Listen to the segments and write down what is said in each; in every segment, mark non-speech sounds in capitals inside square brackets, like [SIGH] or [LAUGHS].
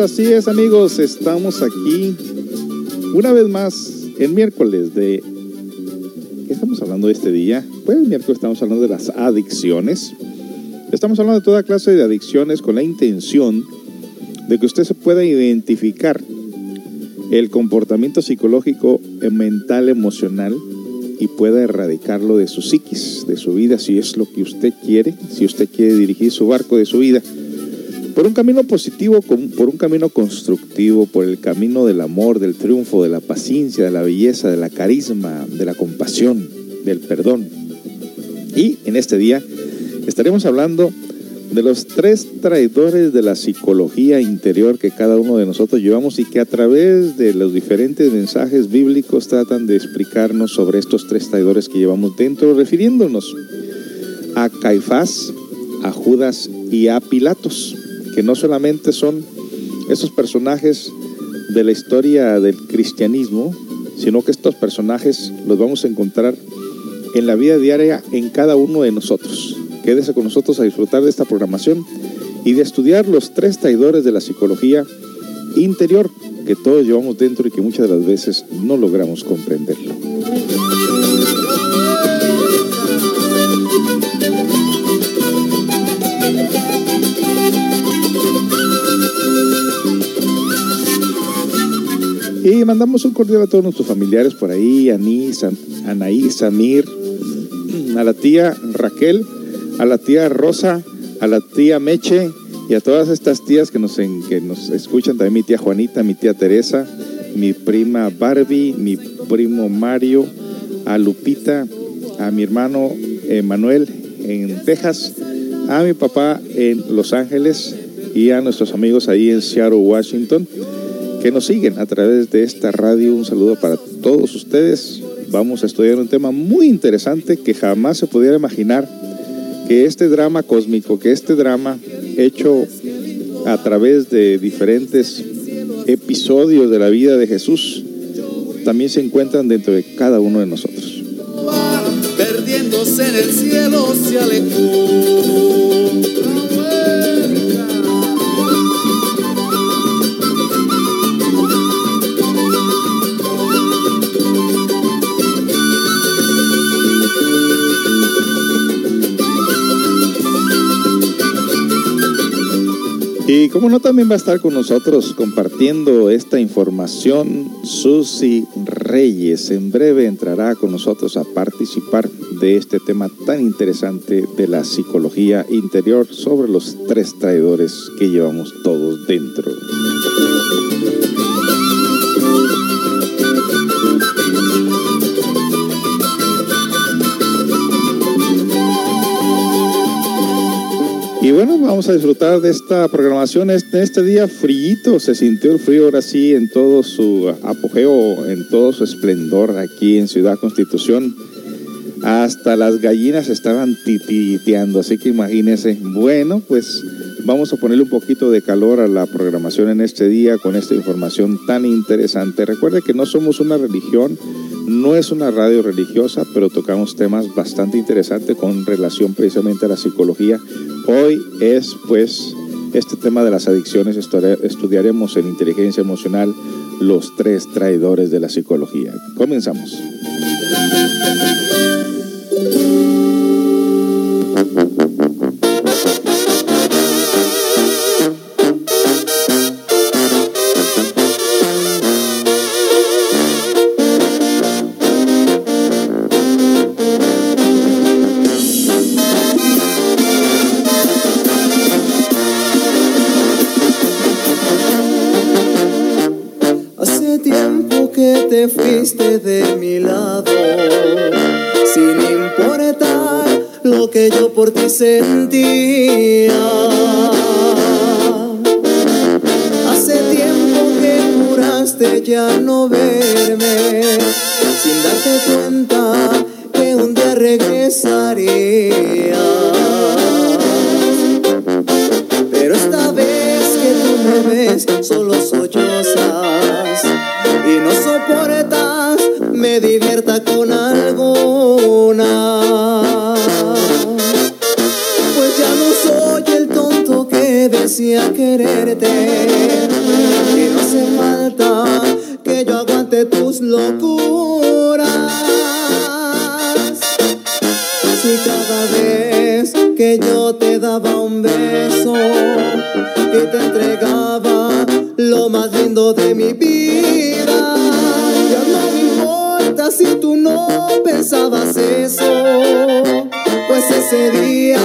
así es amigos, estamos aquí una vez más en miércoles de... ¿Qué estamos hablando de este día? Pues el miércoles estamos hablando de las adicciones. Estamos hablando de toda clase de adicciones con la intención de que usted se pueda identificar el comportamiento psicológico, mental, emocional y pueda erradicarlo de su psiquis, de su vida, si es lo que usted quiere, si usted quiere dirigir su barco de su vida por un camino positivo, por un camino constructivo, por el camino del amor, del triunfo, de la paciencia, de la belleza, de la carisma, de la compasión, del perdón. Y en este día estaremos hablando de los tres traidores de la psicología interior que cada uno de nosotros llevamos y que a través de los diferentes mensajes bíblicos tratan de explicarnos sobre estos tres traidores que llevamos dentro, refiriéndonos a Caifás, a Judas y a Pilatos que no solamente son esos personajes de la historia del cristianismo, sino que estos personajes los vamos a encontrar en la vida diaria en cada uno de nosotros. Quédese con nosotros a disfrutar de esta programación y de estudiar los tres traidores de la psicología interior que todos llevamos dentro y que muchas de las veces no logramos comprenderlo. Y mandamos un cordial a todos nuestros familiares por ahí, Anís, Anaí, Samir, a la tía Raquel, a la tía Rosa, a la tía Meche y a todas estas tías que nos, que nos escuchan, también mi tía Juanita, mi tía Teresa, mi prima Barbie, mi primo Mario, a Lupita, a mi hermano Manuel en Texas, a mi papá en Los Ángeles y a nuestros amigos ahí en Seattle, Washington que nos siguen a través de esta radio. Un saludo para todos ustedes. Vamos a estudiar un tema muy interesante que jamás se pudiera imaginar que este drama cósmico, que este drama hecho a través de diferentes episodios de la vida de Jesús, también se encuentran dentro de cada uno de nosotros. Perdiéndose en el cielo se alejó. Y como no, también va a estar con nosotros compartiendo esta información Susi Reyes. En breve entrará con nosotros a participar de este tema tan interesante de la psicología interior sobre los tres traidores que llevamos todos dentro. Bueno, vamos a disfrutar de esta programación. Este, día frío, se sintió el frío ahora sí en todo su apogeo, en todo su esplendor aquí en Ciudad Constitución. Hasta las gallinas estaban tititeando, así que imagínense. Bueno, pues vamos a ponerle un poquito de calor a la programación en este día con esta información tan interesante. Recuerde que no somos una religión, no es una radio religiosa, pero tocamos temas bastante interesantes con relación precisamente a la psicología Hoy es pues este tema de las adicciones, estudiaremos en inteligencia emocional los tres traidores de la psicología. Comenzamos. Yo por ti sentía. Hace tiempo que juraste ya no verme, sin darte cuenta que un día regresaría. Pero esta vez que tú me ves, solo pensabas eso, pues ese día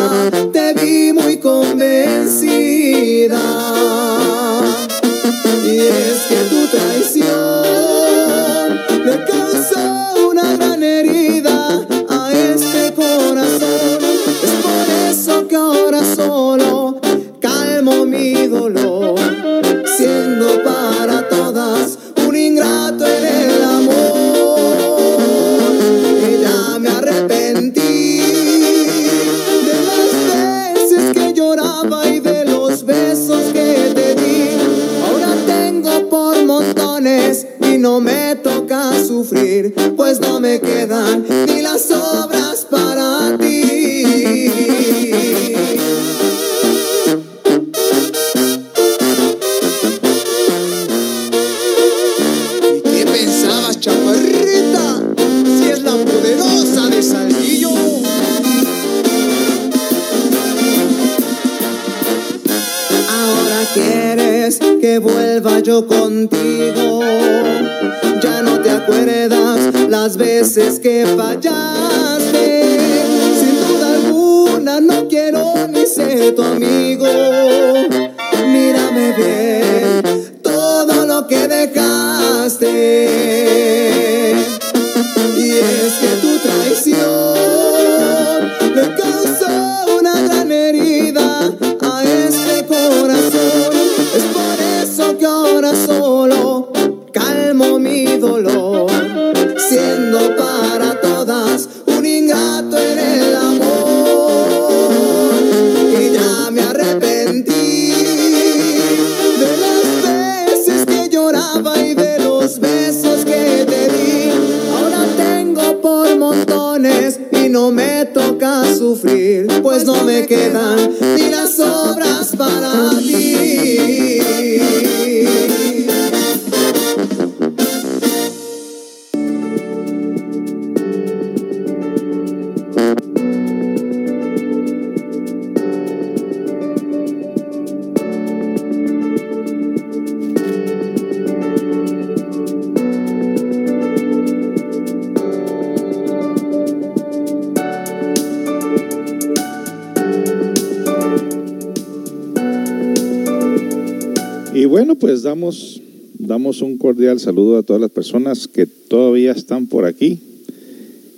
cordial saludo a todas las personas que todavía están por aquí.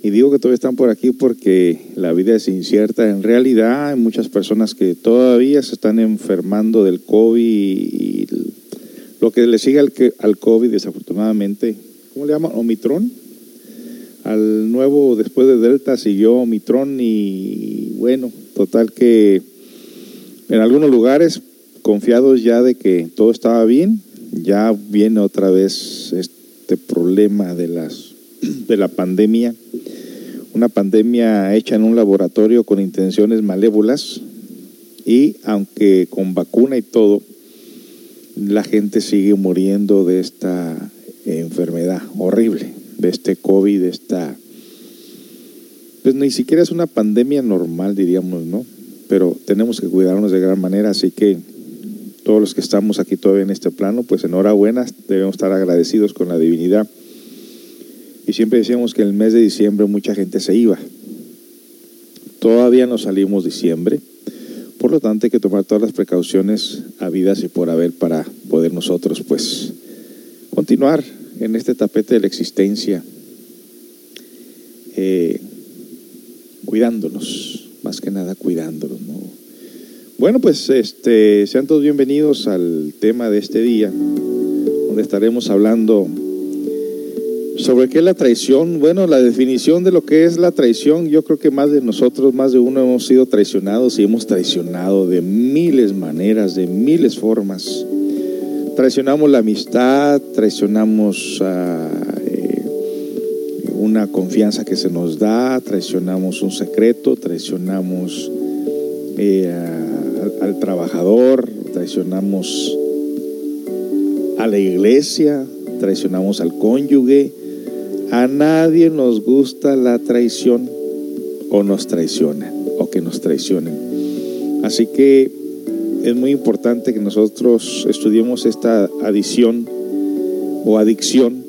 Y digo que todavía están por aquí porque la vida es incierta. En realidad hay muchas personas que todavía se están enfermando del COVID y lo que le sigue al, al COVID desafortunadamente, ¿cómo le llaman? Omicron. Al nuevo, después de Delta, siguió Omicron y bueno, total que en algunos lugares confiados ya de que todo estaba bien, ya viene otra vez este problema de las [CLEARS THROAT] de la pandemia, una pandemia hecha en un laboratorio con intenciones malévolas y aunque con vacuna y todo, la gente sigue muriendo de esta enfermedad horrible, de este COVID, de esta pues ni siquiera es una pandemia normal, diríamos, ¿no? Pero tenemos que cuidarnos de gran manera, así que todos los que estamos aquí todavía en este plano, pues enhorabuena, debemos estar agradecidos con la divinidad. Y siempre decíamos que en el mes de diciembre mucha gente se iba. Todavía no salimos diciembre, por lo tanto hay que tomar todas las precauciones habidas y por haber para poder nosotros, pues, continuar en este tapete de la existencia, eh, cuidándonos, más que nada cuidándonos. ¿no? Bueno, pues este, sean todos bienvenidos al tema de este día, donde estaremos hablando sobre qué es la traición. Bueno, la definición de lo que es la traición, yo creo que más de nosotros, más de uno hemos sido traicionados y hemos traicionado de miles maneras, de miles formas. Traicionamos la amistad, traicionamos eh, una confianza que se nos da, traicionamos un secreto, traicionamos eh, al, trabajador, traicionamos a la iglesia, traicionamos al cónyuge. A nadie nos gusta la traición o nos traicionan o que nos traicionen. Así que es muy importante que nosotros estudiemos esta adición o adicción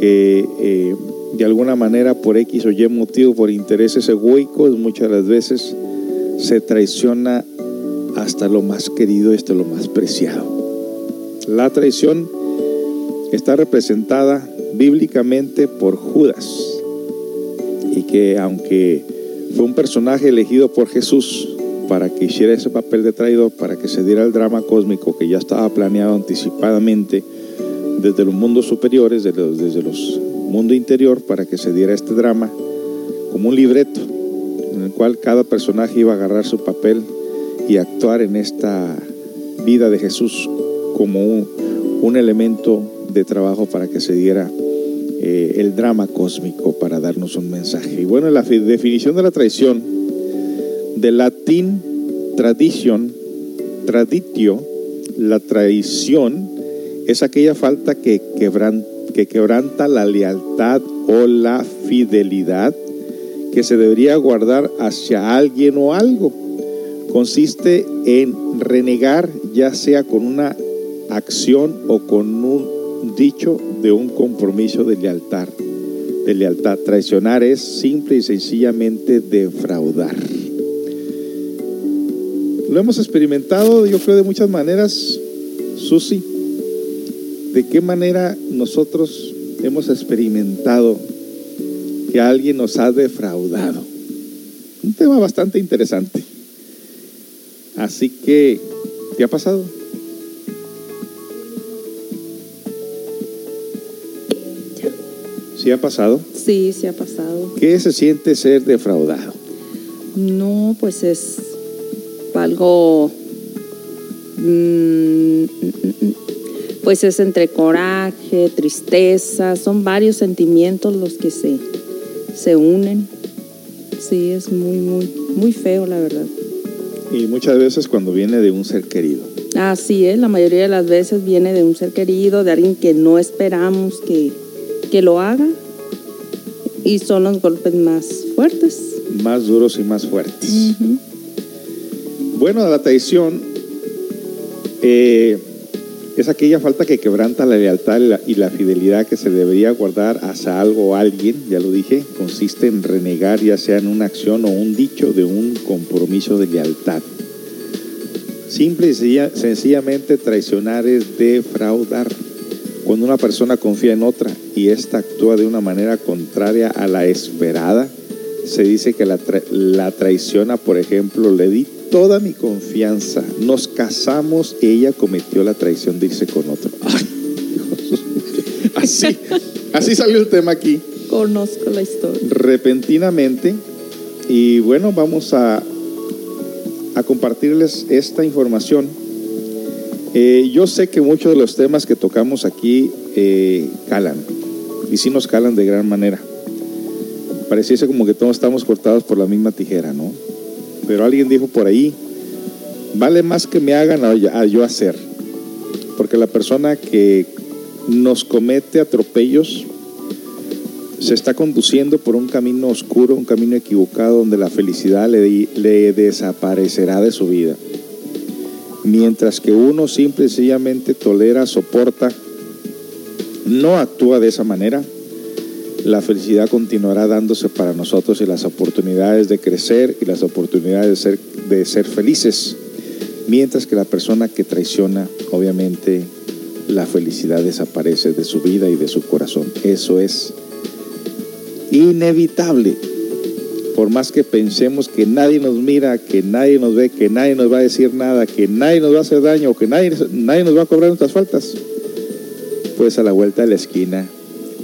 que eh, de alguna manera por X o Y motivo, por intereses egoicos, muchas de las veces se traiciona hasta lo más querido y hasta lo más preciado. La traición está representada bíblicamente por Judas y que aunque fue un personaje elegido por Jesús para que hiciera ese papel de traidor, para que se diera el drama cósmico que ya estaba planeado anticipadamente desde los mundos superiores, desde los, desde los mundos interior, para que se diera este drama como un libreto en el cual cada personaje iba a agarrar su papel y actuar en esta vida de Jesús como un, elemento de trabajo para que se diera eh, el drama cósmico para darnos un mensaje. Y bueno, la definición de la traición, del latín tradition, traditio, la traición es aquella falta que, quebran, que quebranta la lealtad o la fidelidad que se debería guardar hacia alguien o algo. Consiste en renegar ya sea con una acción o con un dicho de un compromiso de lealtad. De lealtad. Traicionar es simple y sencillamente defraudar. Lo hemos experimentado, yo creo, de muchas maneras, Susi. ¿De qué manera nosotros hemos experimentado que alguien nos ha defraudado? Un tema bastante interesante. Así que, ¿qué ha pasado? ¿Sí ha pasado? Sí, sí ha pasado. ¿Qué se siente ser defraudado? No, pues es algo... mm, pues es entre coraje, tristeza, son varios sentimientos los que se, se unen. Sí, es muy, muy, muy feo, la verdad. Y muchas veces cuando viene de un ser querido. Así es, la mayoría de las veces viene de un ser querido, de alguien que no esperamos que, que lo haga. Y son los golpes más fuertes. Más duros y más fuertes. Ujú. Bueno, la traición eh, es aquella falta que quebranta la lealtad y la, fidelidad que se debería guardar hacia algo o alguien, ya lo dije, consiste en renegar ya sea en una acción o un dicho de un compromiso de lealtad. Simple y sencilla- sencillamente traicionar es defraudar. Cuando una persona confía en otra y ésta actúa de una manera contraria a la esperada, se dice que la, tra- la traiciona, por ejemplo, le di toda mi confianza, nos casamos, ella cometió la traición de irse con otro. Ay, Dios. así, así salió el tema aquí Conozco la historia. repentinamente y bueno, vamos a, a compartirles esta información. Eh, yo sé que muchos de los temas que tocamos aquí eh, calan y sí nos calan de gran manera. Pareciese como que todos estamos cortados por la misma tijera, ¿no? Pero alguien dijo por ahí, vale más que me hagan a, yo hacer. Porque la persona que nos comete atropellos se está conduciendo por un camino oscuro, un camino equivocado donde la felicidad le, le desaparecerá de su vida. Mientras que uno simple y sencillamente tolera, soporta, no actúa de esa manera, la felicidad continuará dándose para nosotros y las oportunidades de crecer y las oportunidades de ser, de ser felices. Mientras que la persona que traiciona, obviamente, la felicidad desaparece de su vida y de su corazón. Eso es inevitable. Por más que pensemos que nadie nos mira, que nadie nos ve, que nadie nos va a decir nada, que nadie nos va a hacer daño, que nadie, nadie nos va a cobrar nuestras faltas, pues a la vuelta de la esquina,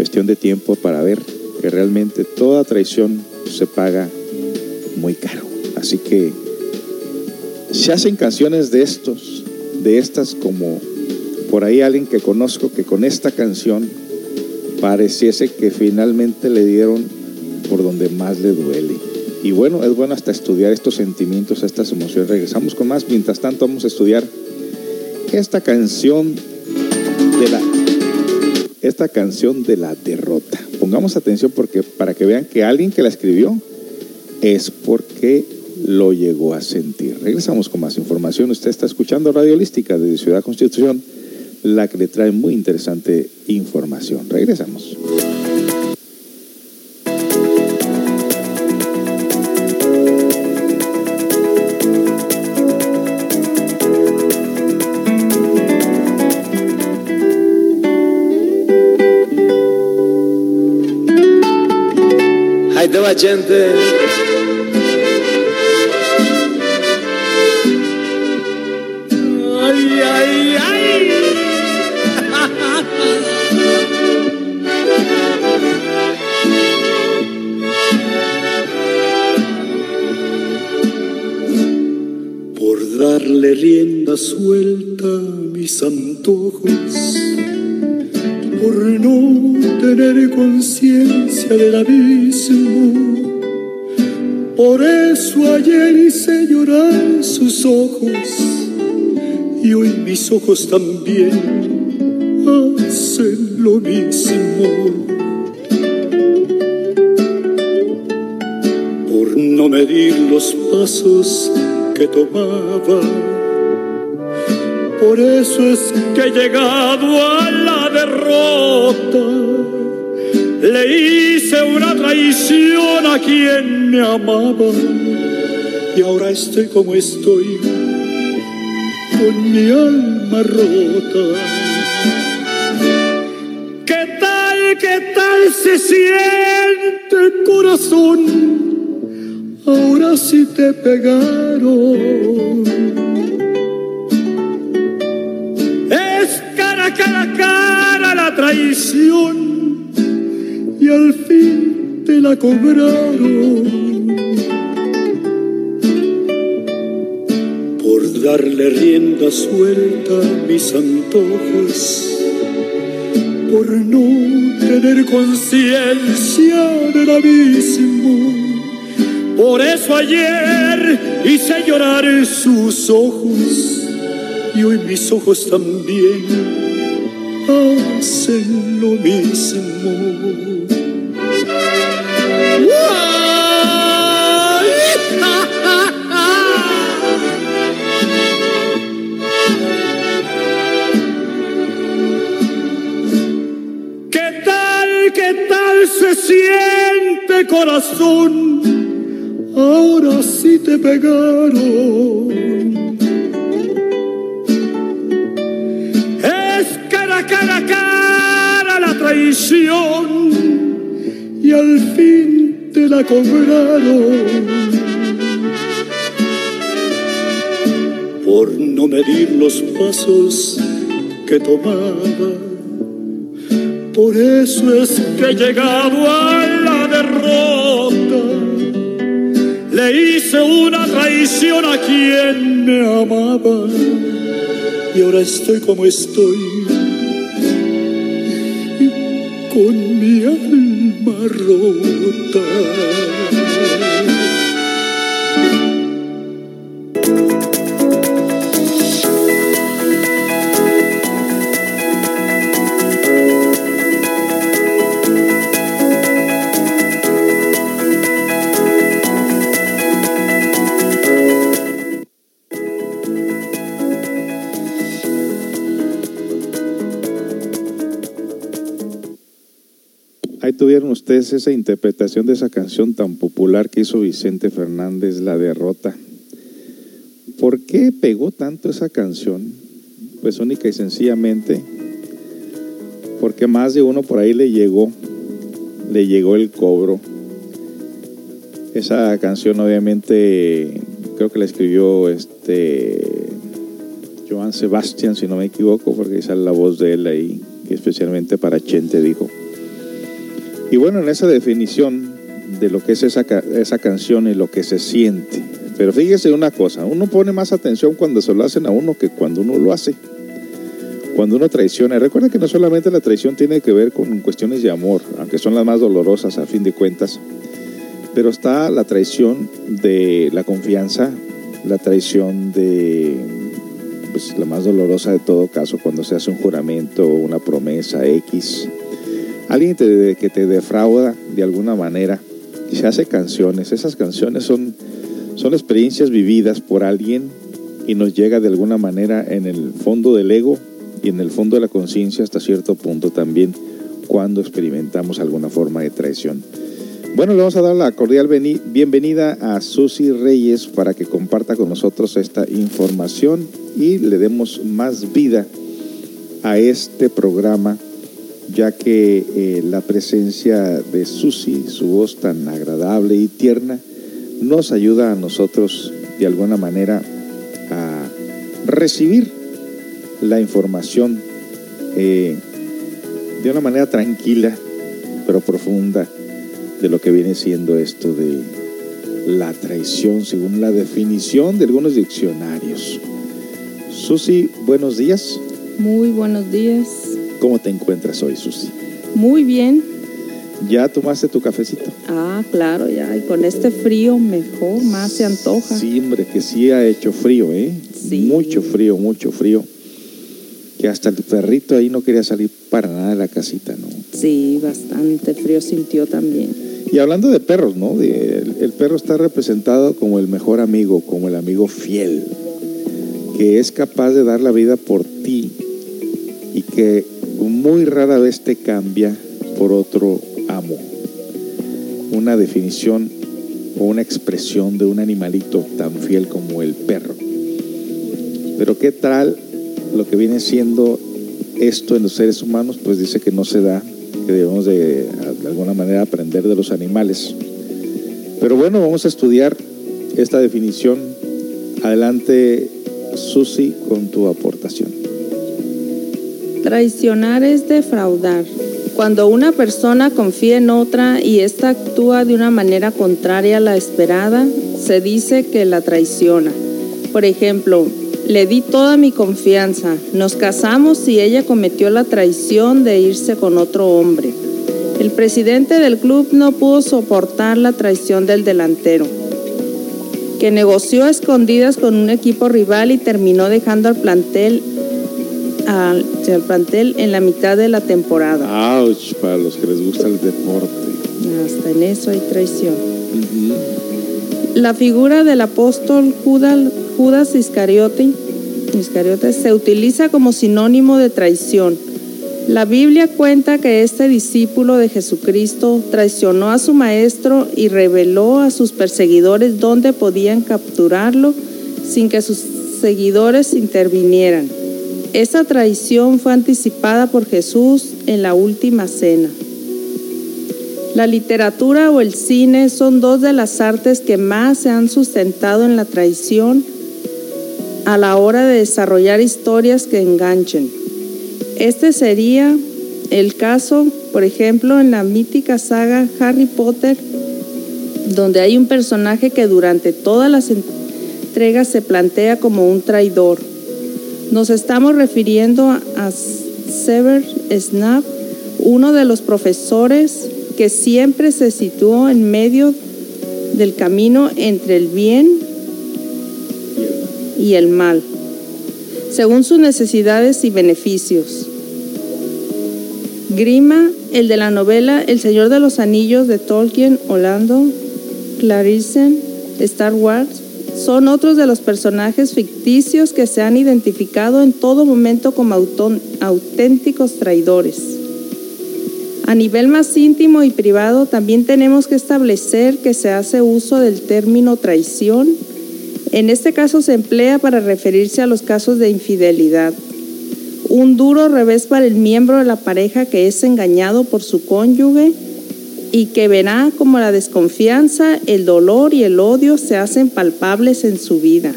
cuestión de tiempo para ver que realmente toda traición se paga muy caro. Así que se hacen canciones de estos, de estas como por ahí alguien que conozco que con esta canción pareciese que finalmente le dieron por donde más le duele. Y bueno, es bueno hasta estudiar estos sentimientos, estas emociones. Regresamos con más. Mientras tanto, vamos a estudiar esta canción de la esta canción de la derrota. Pongamos atención porque para que vean que alguien que la escribió es porque lo llegó a sentir. Regresamos con más información. Usted está escuchando Radio Holística de Ciudad Constitución, la que le trae muy interesante información. Regresamos. Gente. Ay, ay, ay. Por darle rienda suelta a mis antojos, mis ojos también hacen lo mismo. Por no medir los pasos que tomaba. Por eso es que he llegado a la derrota. Le hice una traición a quien me amaba. Y ahora estoy como estoy, con mi alma rota. ¿Qué tal, qué tal se siente corazón? Ahora sí te pegaron. Es cara, cara, cara la traición y al fin te la cobraron. Darle rienda suelta a mis antojos, por no tener conciencia del abismo. Por eso ayer hice llorar sus ojos y hoy mis ojos también hacen lo mismo. Ahora sí te pegaron. Es cara, cara, cara la traición y al fin te la cobraron. Por no medir los pasos que tomaba. Por eso es que he llegado a Hice una traición a quien me amaba y ahora estoy como estoy con mi alma rota. Ustedes esa interpretación de esa canción tan popular que hizo Vicente Fernández, La Derrota. ¿Por qué pegó tanto esa canción? Pues única y sencillamente porque más de uno por ahí le llegó, le llegó el cobro. Esa canción obviamente creo que la escribió este Joan Sebastián, si no me equivoco, porque sale la voz de él ahí, que especialmente para Chente dijo. Y bueno, en esa definición de lo que es esa, esa canción y lo que se siente. Pero fíjese una cosa, uno pone más atención cuando se lo hacen a uno que cuando uno lo hace. Cuando uno traiciona. Recuerda que no solamente la traición tiene que ver con cuestiones de amor, aunque son las más dolorosas a fin de cuentas, pero está la traición de la confianza, la traición de pues, la más dolorosa de todo caso, cuando se hace un juramento, una promesa X. Alguien que te defrauda de alguna manera y se hace canciones. Esas canciones son, son experiencias vividas por alguien y nos llega de alguna manera en el fondo del ego y en el fondo de la conciencia hasta cierto punto también cuando experimentamos alguna forma de traición. Bueno, le vamos a dar la cordial bienvenida a Susi Reyes para que comparta con nosotros esta información y le demos más vida a este programa, ya que eh, la presencia de Susi, su voz tan agradable y tierna, nos ayuda a nosotros de alguna manera a recibir la información eh, de una manera tranquila pero profunda de lo que viene siendo esto de la traición según la definición de algunos diccionarios. Susi, buenos días. Muy buenos días. ¿Cómo te encuentras hoy, Susi? Muy bien. ¿Ya tomaste tu cafecito? Ah, claro, ya. Y con este frío mejor, más se antoja. Sí, hombre, que sí ha hecho frío, ¿eh? Sí. Mucho frío, mucho frío. Que hasta el perrito ahí no quería salir para nada de la casita, ¿no? Sí, bastante frío sintió también. Y hablando de perros, ¿no? De- el, el perro está representado como el mejor amigo, como el amigo fiel, que es capaz de dar la vida por ti y que muy rara vez te cambia por otro amo. Una definición o una expresión de un animalito tan fiel como el perro. Pero ¿qué tal lo que viene siendo esto en los seres humanos? Pues dice que no se da, que debemos de, alguna manera aprender de los animales. Pero bueno, vamos a estudiar esta definición. Adelante, Susi, con tu aportación. Traicionar es defraudar. Cuando una persona confía en otra y ésta actúa de una manera contraria a la esperada, se dice que la traiciona. Por ejemplo, le di toda mi confianza, nos casamos y ella cometió la traición de irse con otro hombre. El presidente del club no pudo soportar la traición del delantero, que negoció a escondidas con un equipo rival y terminó dejando al plantel al, al plantel en la mitad de la temporada. Ouch, para los que les gusta el deporte. Hasta en eso hay traición. La figura del apóstol Judas, Judas Iscariote, Iscariote se utiliza como sinónimo de traición. La Biblia cuenta que este discípulo de Jesucristo traicionó a su maestro y reveló a sus perseguidores dónde podían capturarlo sin que sus seguidores intervinieran. Esta traición fue anticipada por Jesús en la última cena. La literatura o el cine son dos de las artes que más se han sustentado en la traición a la hora de desarrollar historias que enganchen. Este sería el caso, por ejemplo, en la mítica saga Harry Potter, donde hay un personaje que durante todas las entregas se plantea como un traidor. Nos estamos refiriendo a Sever Snap, uno de los profesores que siempre se situó en medio del camino entre el bien y el mal, según sus necesidades y beneficios. Grima, el de la novela El Señor de los Anillos de Tolkien, Orlando, Clarissen, Star Wars, son otros de los personajes ficticios que se han identificado en todo momento como auténticos traidores. A nivel más íntimo y privado también tenemos que establecer que se hace uso del término traición. En este caso se emplea para referirse a los casos de infidelidad. un duro revés para el miembro de la pareja que es engañado por su cónyuge y que verá como la desconfianza, el dolor y el odio se hacen palpables en su vida.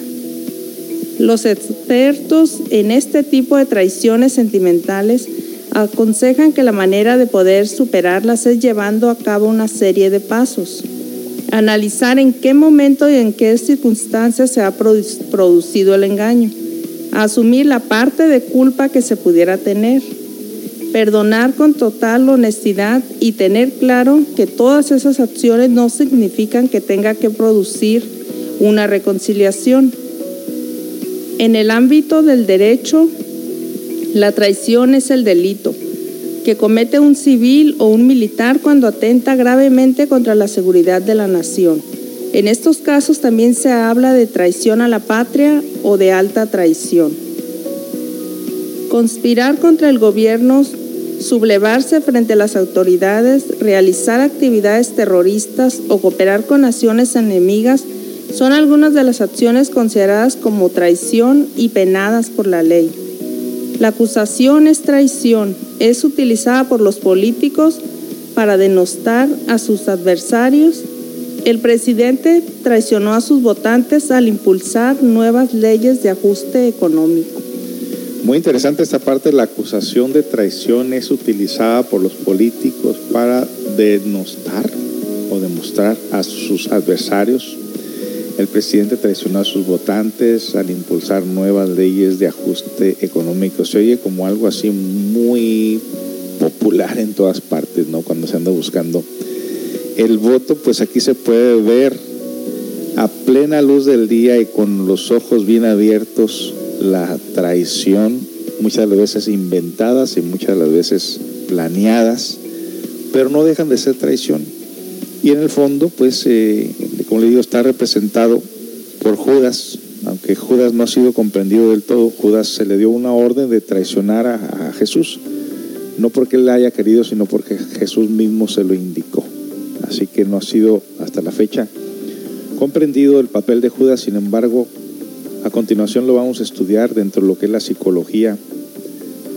Los expertos en este tipo de traiciones sentimentales aconsejan que la manera de poder superarlas es llevando a cabo una serie de pasos. Analizar en qué momento y en qué circunstancias se ha producido el engaño. Asumir la parte de culpa que se pudiera tener. Perdonar con total honestidad y tener claro que todas esas acciones no significan que tenga que producir una reconciliación en el ámbito del derecho, la traición es el delito que comete un civil o un militar cuando atenta gravemente contra la seguridad de la nación. En estos casos también se habla de traición a la patria o de alta traición. Conspirar contra el gobierno, sublevarse frente a las autoridades, realizar actividades terroristas o cooperar con naciones enemigas son algunas de las acciones consideradas como traición y penadas por la ley. La acusación es traición, es utilizada por los políticos para denostar a sus adversarios. El presidente traicionó a sus votantes al impulsar nuevas leyes de ajuste económico. Muy interesante esta parte, la acusación de traición es utilizada por los políticos para denostar o demostrar a sus adversarios el presidente traicionó a sus votantes al impulsar nuevas leyes de ajuste económico. Se oye como algo así muy popular en todas partes, ¿no? Cuando se anda buscando el voto, pues aquí se puede ver a plena luz del día y con los ojos bien abiertos la traición, muchas veces inventadas y muchas las veces planeadas, pero no dejan de ser traición. Y en el fondo, pues eh, como le digo, está representado por Judas, aunque Judas no ha sido comprendido del todo, Judas se le dio una orden de traicionar a, Jesús, no porque él la haya querido, sino porque Jesús mismo se lo indicó. Así que no ha sido hasta la fecha comprendido el papel de Judas, sin embargo, a continuación lo vamos a estudiar dentro de lo que es la psicología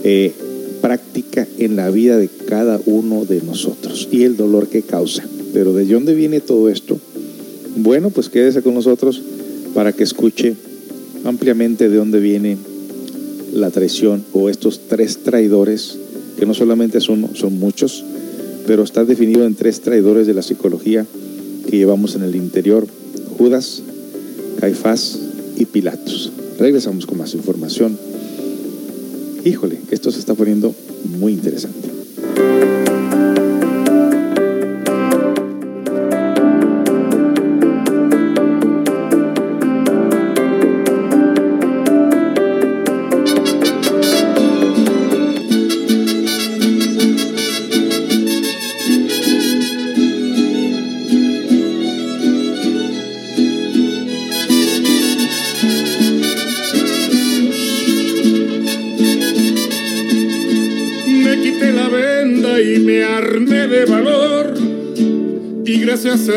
eh, práctica en la vida de cada uno de nosotros y el dolor que causa. Pero ¿de dónde viene todo esto? Bueno, pues quédese con nosotros para que escuche ampliamente de dónde viene la traición o estos tres traidores, que no solamente son, son muchos, pero está definido en tres traidores de la psicología que llevamos en el interior, Judas, Caifás y Pilatos. Regresamos con más información. Híjole, esto se está poniendo muy interesante.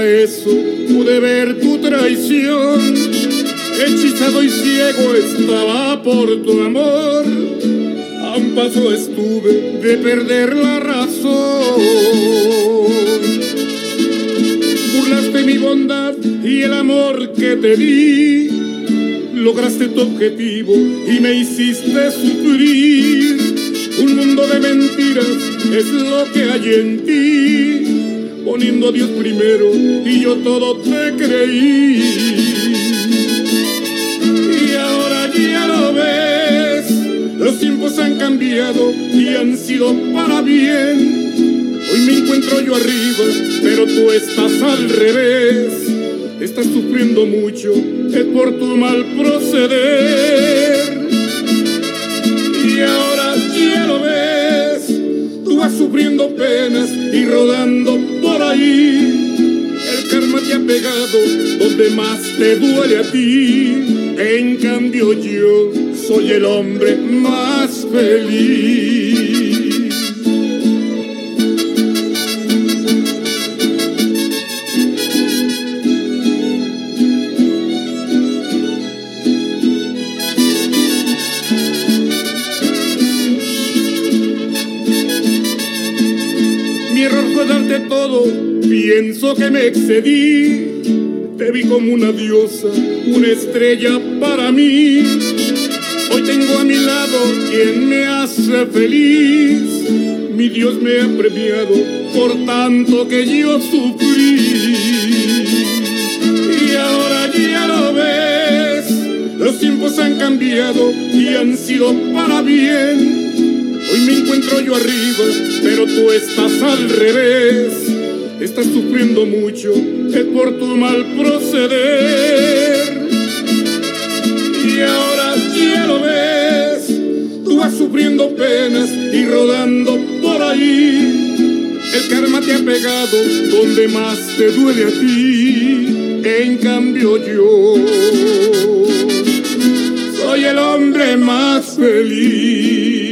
Eso pude ver tu traición. Hechizado y ciego estaba por tu amor. A un paso estuve de perder la razón. Burlaste mi bondad y el amor que te di. Lograste tu objetivo y me hiciste sufrir. Un mundo de mentiras es lo que hay en ti poniendo a Dios primero y yo todo te creí. Y ahora ya lo ves, los tiempos han cambiado y han sido para bien. Hoy me encuentro yo arriba, pero tú estás al revés. Estás sufriendo mucho, es por tu mal proceder. Y ahora ya lo ves, tú vas sufriendo penas y rodando el karma te ha pegado donde más te duele a ti. En cambio yo soy el hombre más feliz. Que me excedí. Te vi como una diosa, una estrella para mí. Hoy tengo a mi lado quien me hace feliz. Mi Dios me ha premiado por tanto que yo sufrí. Y ahora ya lo ves, los tiempos han cambiado y han sido para bien. Hoy me encuentro yo arriba, pero tú estás al revés. Estás sufriendo mucho, es por tu mal proceder. Y ahora ya lo ves, tú vas sufriendo penas y rodando por ahí. El karma te ha pegado donde más te duele a ti. En cambio yo soy el hombre más feliz.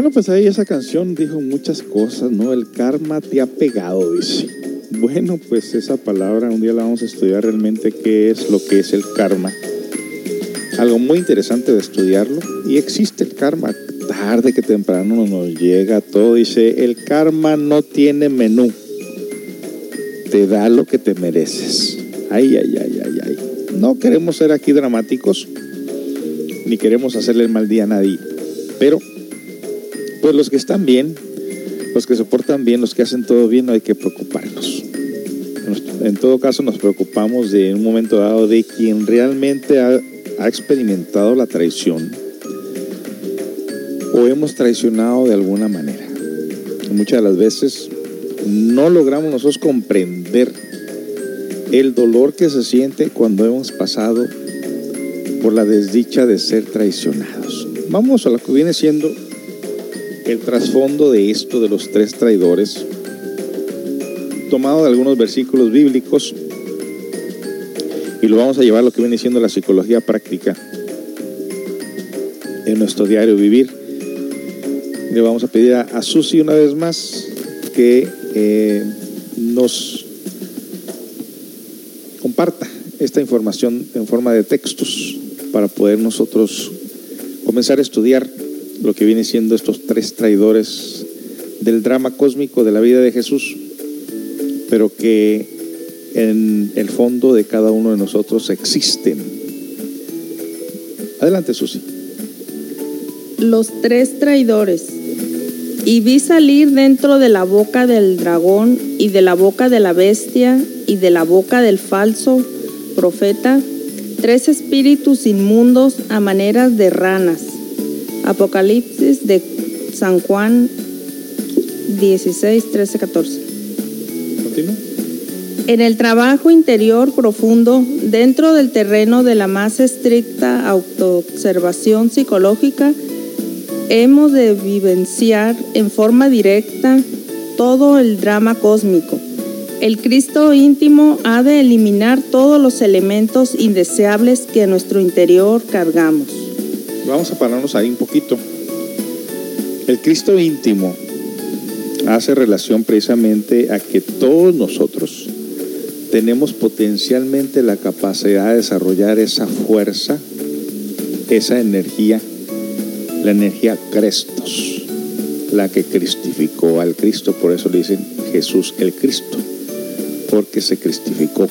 Bueno, pues ahí esa canción dijo muchas cosas, ¿no? El karma te ha pegado, dice. Bueno, pues esa palabra un día la vamos a estudiar realmente qué es lo que es el karma. Algo muy interesante de estudiarlo. Y existe el karma. Tarde que temprano nos llega todo. Dice, el karma no tiene menú. Te da lo que te mereces. Ay, ay, ay, ay, ay. No queremos ser aquí dramáticos. Ni queremos hacerle el mal día a nadie. Pero pues los que están bien, los que se portan bien, los que hacen todo bien, no hay que preocuparnos. En todo caso, nos preocupamos de en un momento dado de quien realmente ha experimentado la traición o hemos traicionado de alguna manera. Muchas de las veces no logramos nosotros comprender el dolor que se siente cuando hemos pasado por la desdicha de ser traicionados. Vamos a lo que viene siendo el trasfondo de esto de los tres traidores, tomado de algunos versículos bíblicos, y lo vamos a llevar a lo que viene siendo la psicología práctica en nuestro diario vivir. Le vamos a pedir a, Susi una vez más que eh, nos comparta esta información en forma de textos para poder nosotros comenzar a estudiar lo que viene siendo estos tres traidores del drama cósmico de la vida de Jesús, pero que en el fondo de cada uno de nosotros existen. Adelante, Susi. Los tres traidores. Y vi salir dentro de la boca del dragón y de la boca de la bestia y de la boca del falso profeta tres espíritus inmundos a maneras de ranas. Apocalipsis de San Juan 16, 13, 14. Continúa. En el trabajo interior profundo, dentro del terreno de la más estricta autoobservación psicológica, hemos de vivenciar en forma directa todo el drama cósmico. El Cristo íntimo ha de eliminar todos los elementos indeseables que en nuestro interior cargamos. Vamos a pararnos ahí un poquito. El Cristo íntimo hace relación precisamente a que todos nosotros tenemos potencialmente la capacidad de desarrollar esa fuerza, esa energía, la energía Crestos, la que cristificó al Cristo, por eso le dicen Jesús el Cristo, porque se cristificó.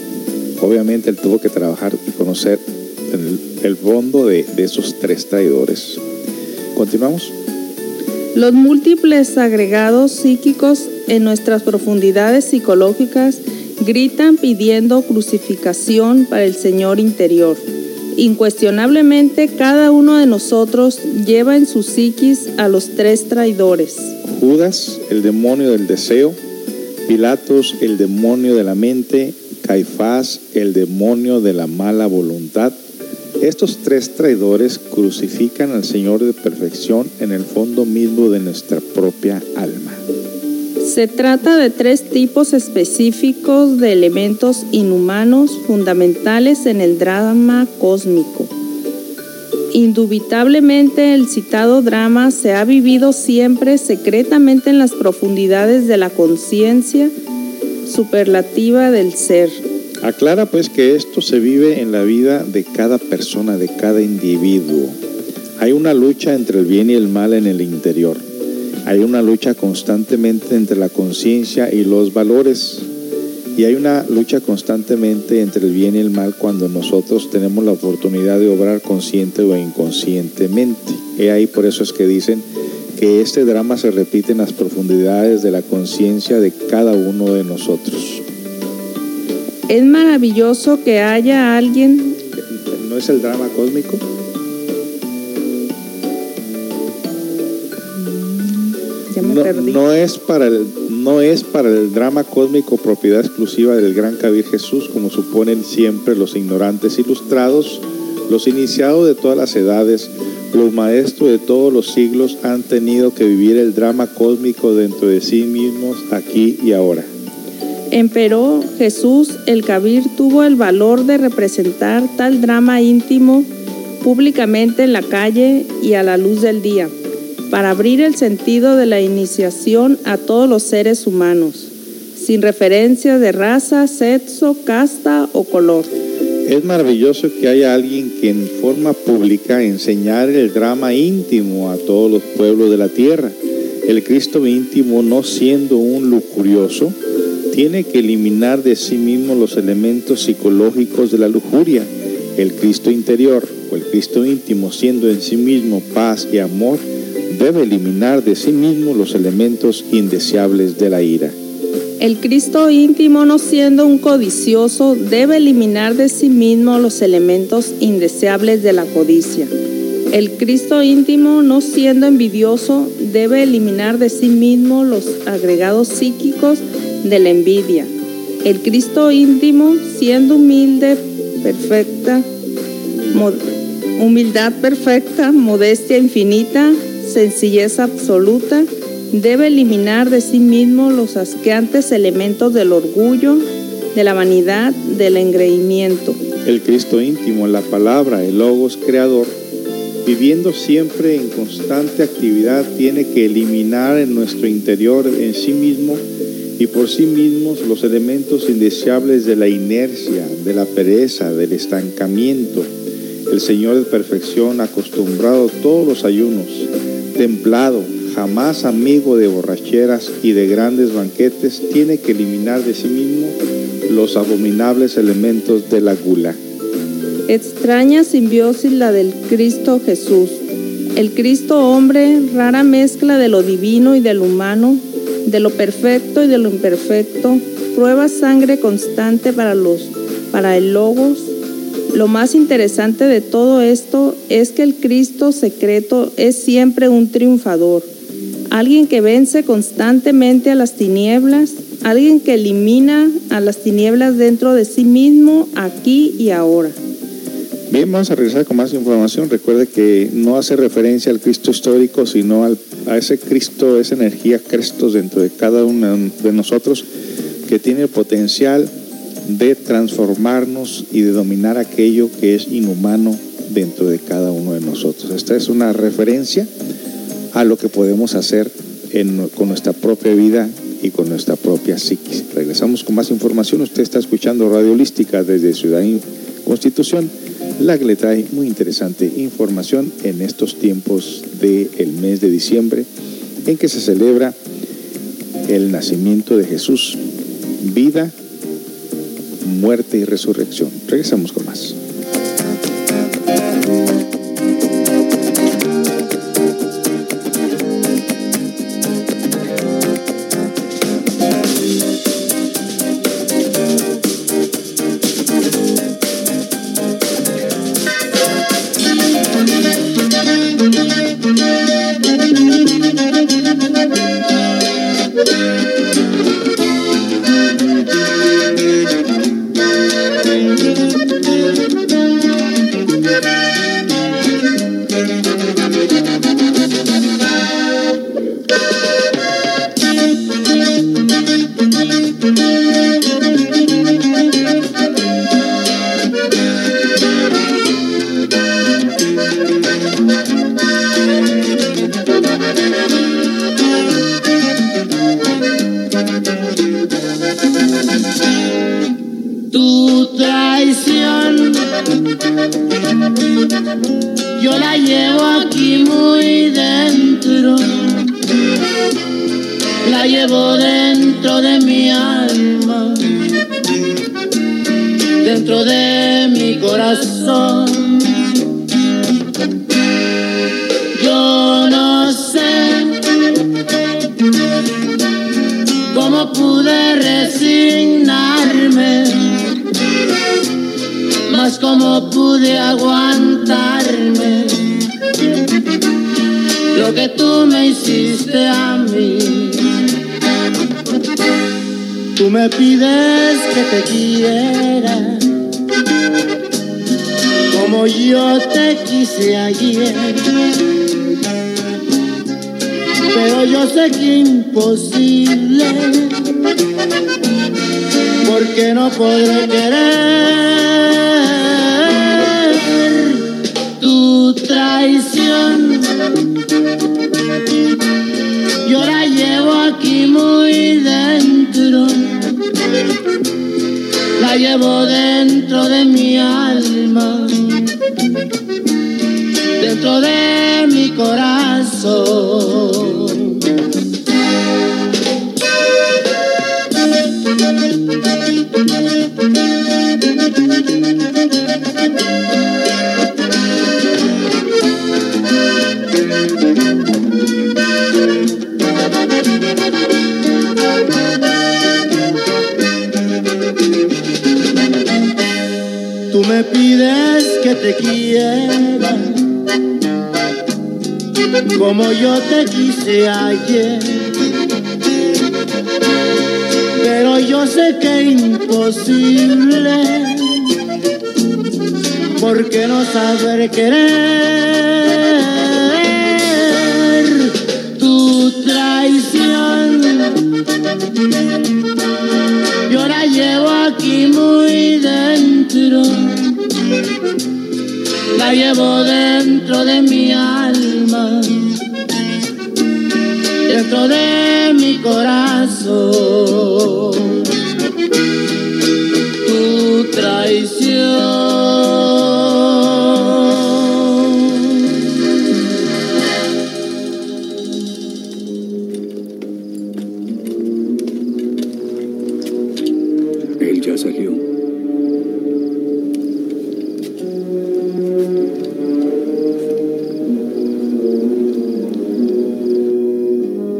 Obviamente él tuvo que trabajar y conocer el, el fondo de, de esos tres traidores. Continuamos. Los múltiples agregados psíquicos en nuestras profundidades psicológicas gritan pidiendo crucificación para el Señor interior. Incuestionablemente cada uno de nosotros lleva en su psiquis a los tres traidores. Judas, el demonio del deseo, Pilatos, el demonio de la mente, Caifás, el demonio de la mala voluntad. Estos tres traidores crucifican al Señor de perfección en el fondo mismo de nuestra propia alma. Se trata de tres tipos específicos de elementos inhumanos fundamentales en el drama cósmico. Indubitablemente el citado drama se ha vivido siempre secretamente en las profundidades de la conciencia superlativa del ser. Aclara pues que esto se vive en la vida de cada persona, de cada individuo. Hay una lucha entre el bien y el mal en el interior. Hay una lucha constantemente entre la conciencia y los valores. Y hay una lucha constantemente entre el bien y el mal cuando nosotros tenemos la oportunidad de obrar consciente o inconscientemente. Y ahí por eso es que dicen que este drama se repite en las profundidades de la conciencia de cada uno de nosotros. Es maravilloso que haya alguien... ¿No es el drama cósmico? Ya me no, perdí. no es para el, no es para el drama cósmico propiedad exclusiva del gran Kabir Jesús, como suponen siempre los ignorantes ilustrados, los iniciados de todas las edades, los maestros de todos los siglos han tenido que vivir el drama cósmico dentro de sí mismos aquí y ahora. Empero Jesús el Kabir tuvo el valor de representar tal drama íntimo públicamente en la calle y a la luz del día, para abrir el sentido de la iniciación a todos los seres humanos, sin referencia de raza, sexo, casta o color. Es maravilloso que haya alguien que en forma pública enseñar el drama íntimo a todos los pueblos de la tierra. El Cristo íntimo, no siendo un lujurioso, tiene que eliminar de sí mismo los elementos psicológicos de la lujuria. El Cristo interior o el Cristo íntimo, siendo en sí mismo paz y amor, debe eliminar de sí mismo los elementos indeseables de la ira. El Cristo íntimo, no siendo un codicioso, debe eliminar de sí mismo los elementos indeseables de la codicia. El Cristo íntimo, no siendo envidioso, debe eliminar de sí mismo los agregados psíquicos de la envidia. El Cristo íntimo, siendo humilde, perfecta, humildad perfecta, modestia infinita, sencillez absoluta, debe eliminar de sí mismo los asqueantes elementos del orgullo, de la vanidad, del engreimiento. El Cristo íntimo, la palabra, el logos creador, viviendo siempre en constante actividad, tiene que eliminar en nuestro interior, en sí mismo y por sí mismos, los elementos indeseables de la inercia, de la pereza, del estancamiento. El Señor de perfección, acostumbrado a todos los ayunos, templado, jamás amigo de borracheras y de grandes banquetes, tiene que eliminar de sí mismo los abominables elementos de la gula. Extraña simbiosis la del Cristo Jesús. El Cristo hombre, rara mezcla de lo divino y de lo humano, de lo perfecto y de lo imperfecto, prueba sangre constante para los para el logos. Lo más interesante de todo esto es que el Cristo secreto es siempre un triunfador, alguien que vence constantemente a las tinieblas, alguien que elimina a las tinieblas dentro de sí mismo, aquí y ahora. Bien, vamos a regresar con más información. Recuerde que no hace referencia al Cristo histórico, sino al- a ese Cristo, esa energía Cristo dentro de cada uno de nosotros que tiene el potencial de transformarnos y de dominar aquello que es inhumano dentro de cada uno de nosotros. Esta es una referencia a lo que podemos hacer con nuestra propia vida y con nuestra propia psiquis. Regresamos con más información. Usted está escuchando Radio Holística desde Ciudad Constitución, la que le trae muy interesante información en estos tiempos del mes de diciembre en que se celebra el nacimiento de Jesús, vida, muerte y resurrección. Regresamos con más.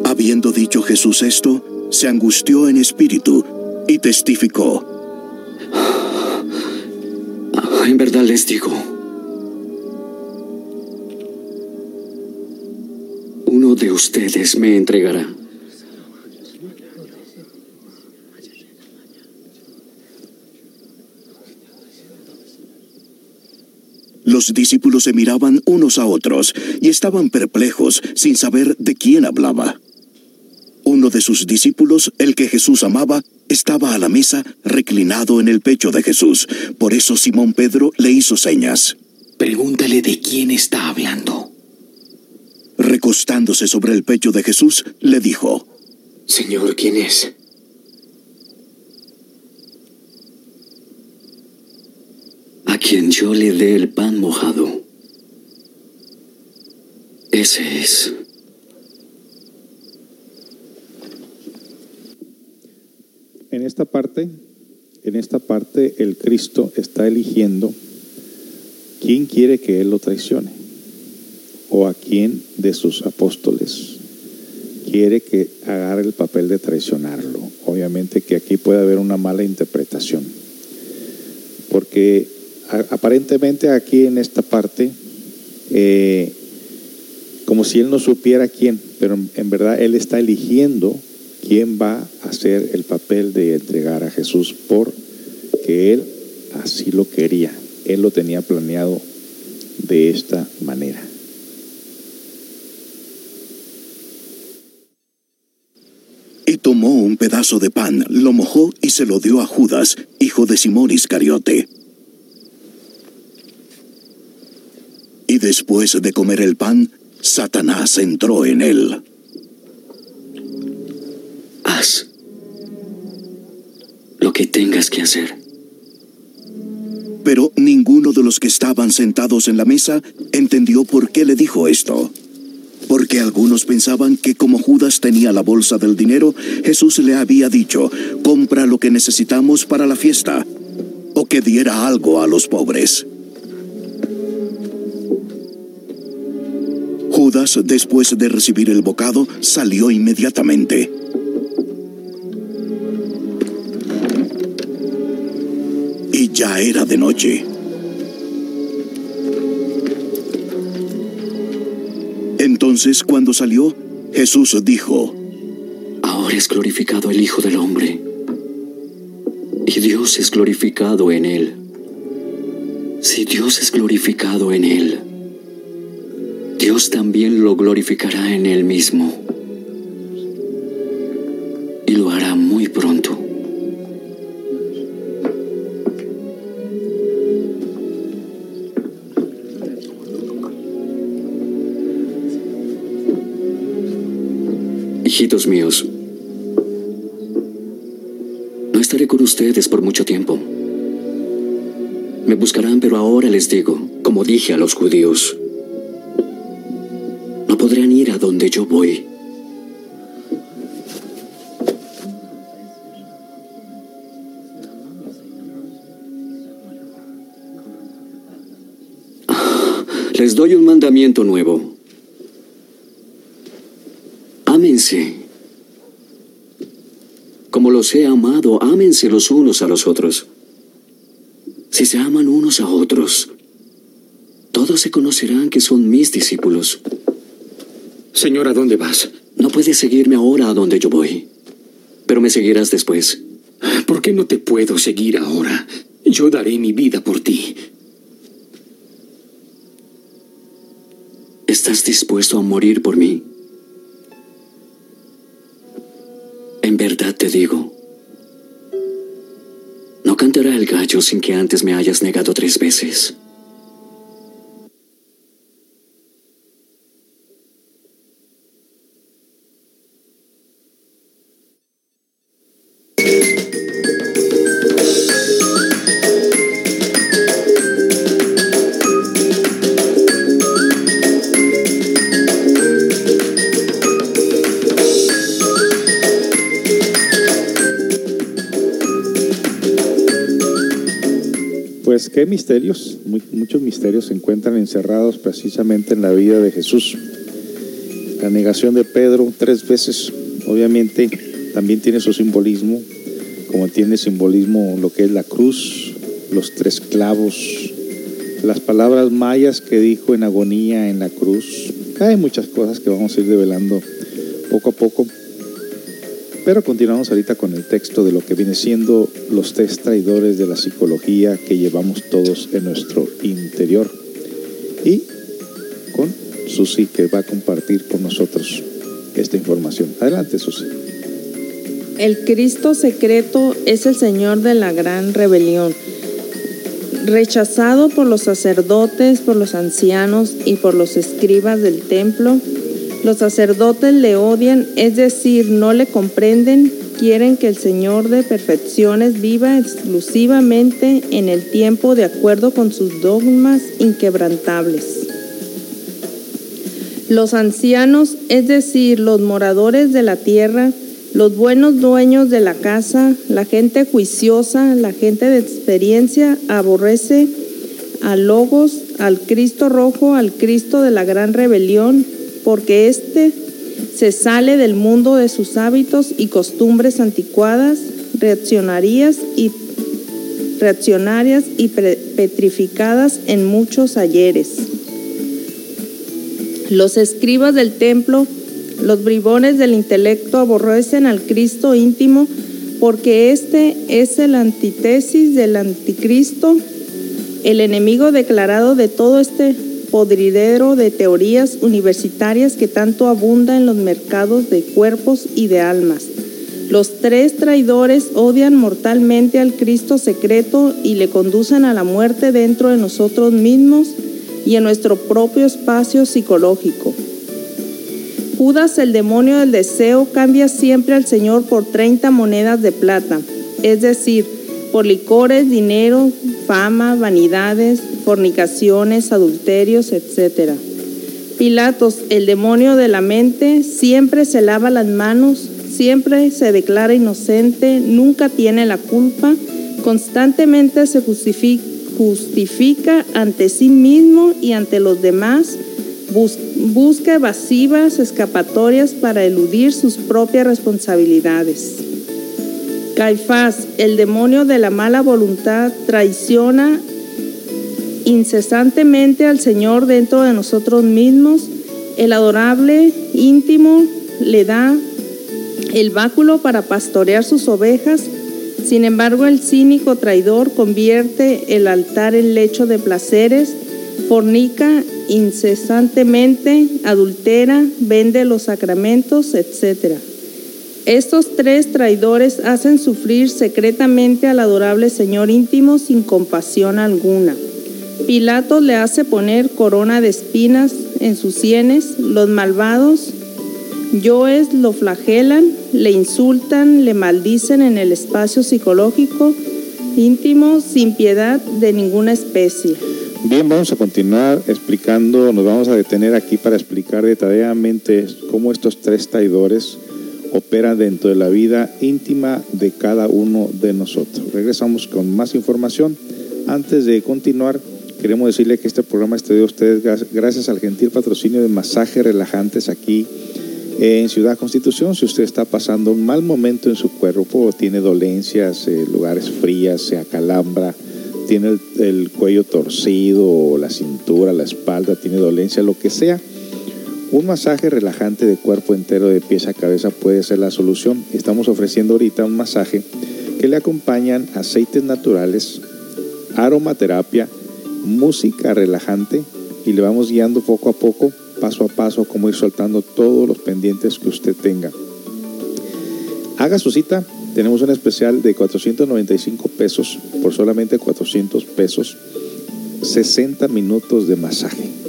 Habiendo dicho Jesús esto, se angustió en espíritu y testificó. Les digo, uno de ustedes me entregará. Los discípulos se miraban unos a otros y estaban perplejos sin saber de quién hablaba. Uno de sus discípulos, el que Jesús amaba, estaba a la mesa reclinado en el pecho de Jesús. Por eso Simón Pedro le hizo señas. Pregúntale de quién está hablando. Recostándose sobre el pecho de Jesús, le dijo, Señor, ¿quién es? A quien yo le dé el pan mojado. Ese es. En esta parte, en esta parte el Cristo está eligiendo quién quiere que él lo traicione o a quién de sus apóstoles quiere que agarre el papel de traicionarlo. Obviamente que aquí puede haber una mala interpretación. Porque aparentemente aquí en esta parte, eh, como si él no supiera quién, pero en verdad él está eligiendo quién va a hacer el papel de entregar a Jesús porque él así lo quería. Él lo tenía planeado de esta manera. y tomó un pedazo de pan, lo mojó y se lo dio a Judas, hijo de Simón Iscariote. Y después de comer el pan, Satanás entró en él. Haz lo que tengas que hacer. Pero ninguno de los que estaban sentados en la mesa entendió por qué le dijo esto. Porque algunos pensaban que como Judas tenía la bolsa del dinero, Jesús le había dicho, compra lo que necesitamos para la fiesta, o que diera algo a los pobres. Judas, después de recibir el bocado, salió inmediatamente. Ya era de noche. Entonces, cuando salió, Jesús dijo, Ahora es glorificado el Hijo del Hombre. Y Dios es glorificado en él. Si Dios es glorificado en él, Dios también lo glorificará en él mismo. Míos, no estaré con ustedes por mucho tiempo. Me buscarán, pero ahora les digo, como dije a los judíos, no podrán ir a donde yo voy. Ah, Les doy un mandamiento nuevo. Ámense. Como los he amado, ámense los unos a los otros. Si se aman unos a otros, todos se conocerán que son mis discípulos. Señor, ¿a dónde vas? No puedes seguirme ahora a donde yo voy, pero me seguirás después. ¿Por qué no te puedo seguir ahora? Yo daré mi vida por ti. ¿Estás dispuesto a morir por mí? En verdad te digo, gallo sin que antes me hayas negado tres veces. Qué misterios, muchos misterios se encuentran encerrados precisamente en la vida de Jesús. La negación de Pedro tres veces, obviamente, también tiene su simbolismo, como tiene simbolismo lo que es la cruz, los tres clavos, las palabras mayas que dijo en agonía en la cruz. Hay muchas cosas que vamos a ir develando poco a poco. Pero continuamos ahorita con el texto de lo que viene siendo los tres traidores de la psicología que llevamos todos en nuestro interior. Y con Susi que va a compartir con nosotros esta información. Adelante, Susi. El Cristo secreto es el Señor de la gran rebelión. Rechazado por los sacerdotes, por los ancianos y por los escribas del templo, los sacerdotes le odian, es decir, no le comprenden, quieren que el Señor de perfecciones viva exclusivamente en el tiempo de acuerdo con sus dogmas inquebrantables. Los ancianos, es decir, los moradores de la tierra, los buenos dueños de la casa, la gente juiciosa, la gente de experiencia, aborrece a Logos, al Cristo rojo, al Cristo de la gran rebelión, porque éste se sale del mundo de sus hábitos y costumbres anticuadas, reaccionarias y reaccionarias y petrificadas en muchos ayeres. Los escribas del templo, los bribones del intelecto aborrecen al Cristo íntimo porque este es el antítesis del anticristo, el enemigo declarado de todo este podridero de teorías universitarias que tanto abunda en los mercados de cuerpos y de almas. Los tres traidores odian mortalmente al Cristo secreto y le conducen a la muerte dentro de nosotros mismos y en nuestro propio espacio psicológico. Judas, el demonio del deseo, cambia siempre al Señor por 30 monedas de plata, es decir, por licores, dinero, fama, vanidades, fornicaciones, adulterios, etc. Pilatos, el demonio de la mente, siempre se lava las manos, siempre se declara inocente, nunca tiene la culpa, constantemente se justifica, ante sí mismo y ante los demás, bus- busca evasivas escapatorias para eludir sus propias responsabilidades. Caifás, el demonio de la mala voluntad, traiciona incesantemente al Señor dentro de nosotros mismos. El adorable íntimo le da el báculo para pastorear sus ovejas. Sin embargo, el cínico traidor convierte el altar en lecho de placeres, fornica incesantemente, adultera, vende los sacramentos, etc. Estos tres traidores hacen sufrir secretamente al adorable Señor íntimo sin compasión alguna. Pilato le hace poner corona de espinas en sus sienes. Los malvados yoes lo flagelan, le insultan, le maldicen en el espacio psicológico íntimo sin piedad de ninguna especie. Bien, vamos a continuar explicando, nos vamos a detener aquí para explicar detalladamente cómo estos tres traidores operan dentro de la vida íntima de cada uno de nosotros. Regresamos con más información. Antes de continuar, queremos decirle que este programa está de ustedes gra- gracias al gentil patrocinio de masajes relajantes aquí en Ciudad Constitución. Si usted está pasando un mal momento en su cuerpo, tiene dolencias, eh, lugares frías, se acalambra, tiene el, el cuello torcido, la cintura, la espalda, tiene dolencia, lo que sea, un masaje relajante de cuerpo entero, de pies a cabeza, puede ser la solución. Estamos ofreciendo ahorita un masaje que le acompañan aceites naturales, aromaterapia, música relajante y le vamos guiando poco a poco, paso a paso, cómo ir soltando todos los pendientes que usted tenga. Haga su cita, tenemos un especial de 495 pesos por solamente 400 pesos, 60 minutos de masaje.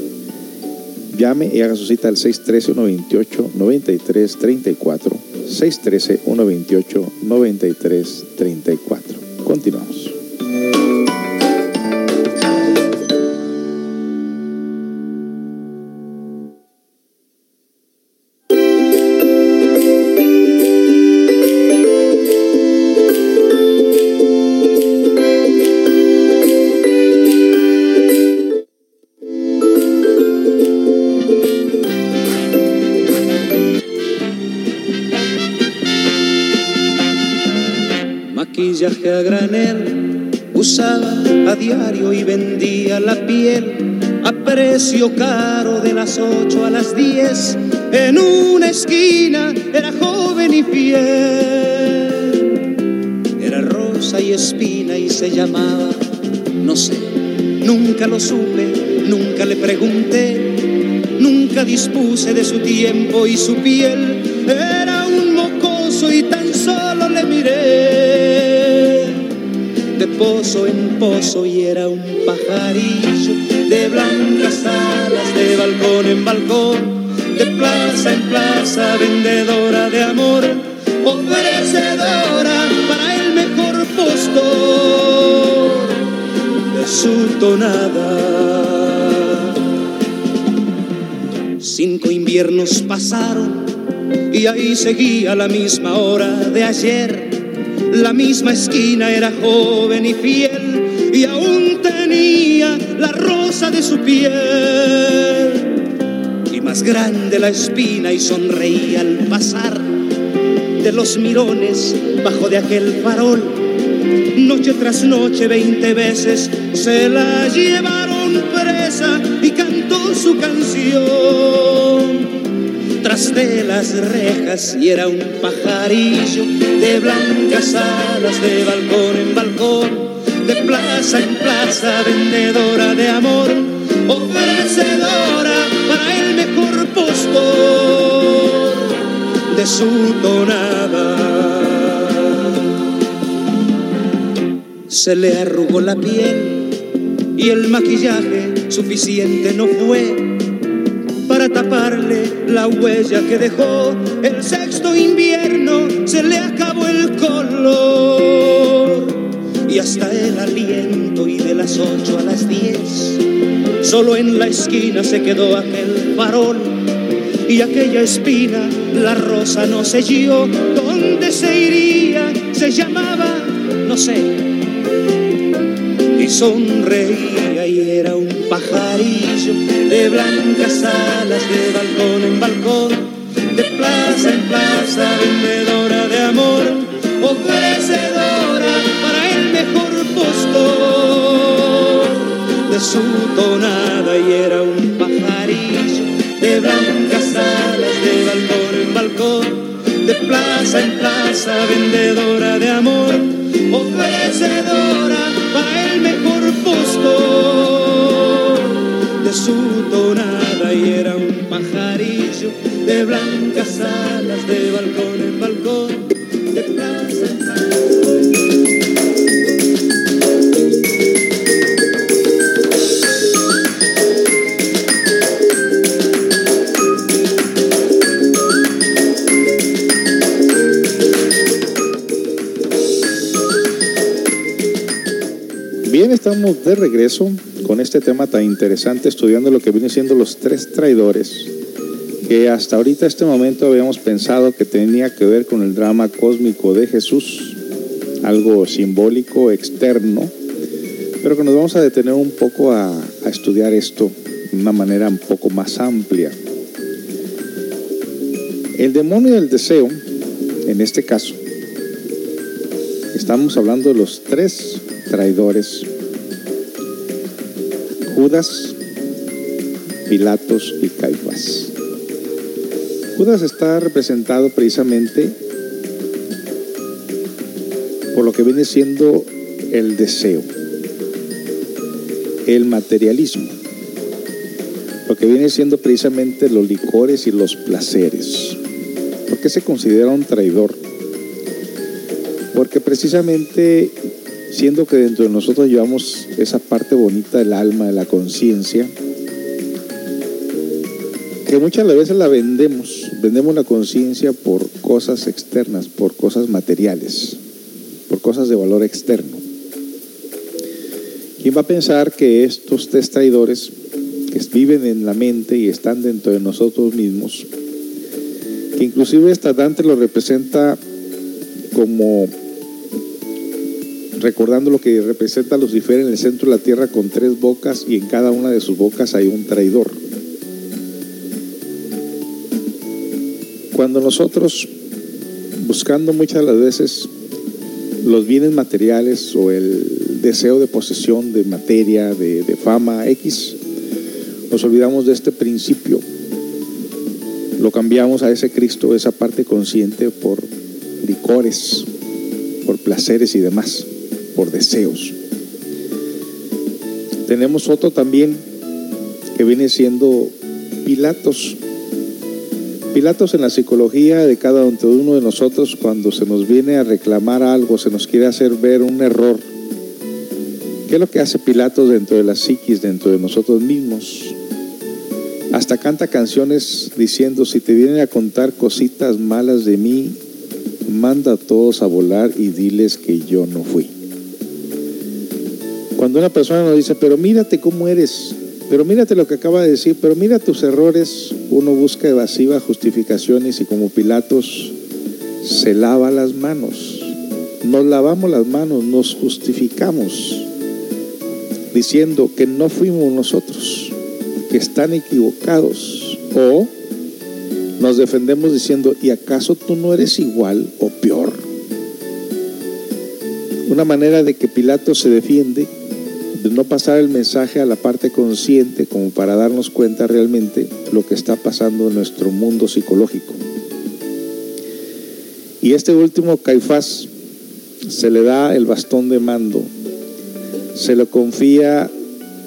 Llame y haga su cita al 613-128-9334. 613-128-9334. Continuamos. Usaba a diario y vendía la piel a precio caro de las 8 a las 10. En una esquina era joven y fiel. Era rosa y espina y se llamaba, no sé, nunca lo supe, nunca le pregunté, nunca dispuse de su tiempo y su piel. Pozo en pozo y era un pajarillo de blancas alas, de balcón en balcón, de plaza en plaza, vendedora de amor, ofrecedora para el mejor postor de su tonada. Cinco inviernos pasaron y ahí seguía la misma hora de ayer. La misma esquina era joven y fiel y aún tenía la rosa de su piel. Y más grande la espina y sonreía al pasar de los mirones bajo de aquel farol. Noche tras noche, veinte veces se la llevaron presa y cantó su canción tras de las rejas y era un pajarillo de blancas alas de balcón en balcón, de plaza en plaza, vendedora de amor, ofrecedora para el mejor postor de su tonada. Se le arrugó la piel y el maquillaje suficiente no fue para taparle la huella que dejó. El sexto invierno hasta el aliento y de ocho a las diez. Solo en la esquina se quedó aquel farol y aquella espina, la rosa no selló. ¿Dónde se iría? Se llamaba, no sé. Y sonreía y era un pajarillo de blancas alas, de balcón en balcón, de plaza en plaza, vendedora de amor, ofrecedora para el su tonada y era un pajarillo de blancas alas, de balcón en balcón, de plaza en plaza, vendedora de amor, ofrecedora para el mejor postor. De su tonada y era un pajarillo de blancas alas, de balcón en balcón, estamos de regreso con este tema tan interesante, estudiando lo que vienen siendo los tres traidores, que hasta ahorita, este momento, habíamos pensado que tenía que ver con el drama cósmico de Jesús, algo simbólico, externo, pero que nos vamos a detener un poco a, a estudiar esto de una manera un poco más amplia. El demonio del deseo, en este caso, estamos hablando de los tres traidores, Judas, Pilatos y Caifás. Judas está representado precisamente por lo que viene siendo el deseo, el materialismo, lo que viene siendo precisamente los licores y los placeres. ¿Por qué se considera un traidor? Porque precisamente siendo que dentro de nosotros llevamos esa parte bonita del alma, de la conciencia, que muchas veces la vendemos, vendemos la conciencia por cosas externas, por cosas materiales, por cosas de valor externo. ¿Quién va a pensar que estos tres traidores que viven en la mente y están dentro de nosotros mismos, que inclusive esta Dante lo representa como recordando lo que representa Lucifer en el centro de la tierra con tres bocas y en cada una de sus bocas hay un traidor. Cuando nosotros, buscando muchas de las veces los bienes materiales o el deseo de posesión de materia, de, de fama X, nos olvidamos de este principio. Lo cambiamos a ese Cristo, esa parte consciente, por licores, por placeres y demás por deseos. Tenemos otro también que viene siendo Pilatos. Pilatos en la psicología de cada uno de nosotros, cuando se nos viene a reclamar algo, se nos quiere hacer ver un error. ¿Qué es lo que hace Pilatos dentro de la psiquis, dentro de nosotros mismos? Hasta canta canciones diciendo, si te vienen a contar cositas malas de mí, manda a todos a volar y diles que yo no fui. Cuando una persona nos dice, pero mírate cómo eres, pero mírate lo que acaba de decir, pero mira tus errores, uno busca evasiva justificaciones y como Pilatos se lava las manos. Nos lavamos las manos, nos justificamos diciendo que no fuimos nosotros, que están equivocados. O nos defendemos diciendo, ¿y acaso tú no eres igual o peor? Una manera de que Pilato se defiende de no pasar el mensaje a la parte consciente como para darnos cuenta realmente lo que está pasando en nuestro mundo psicológico. Y este último Caifás se le da el bastón de mando, se le confía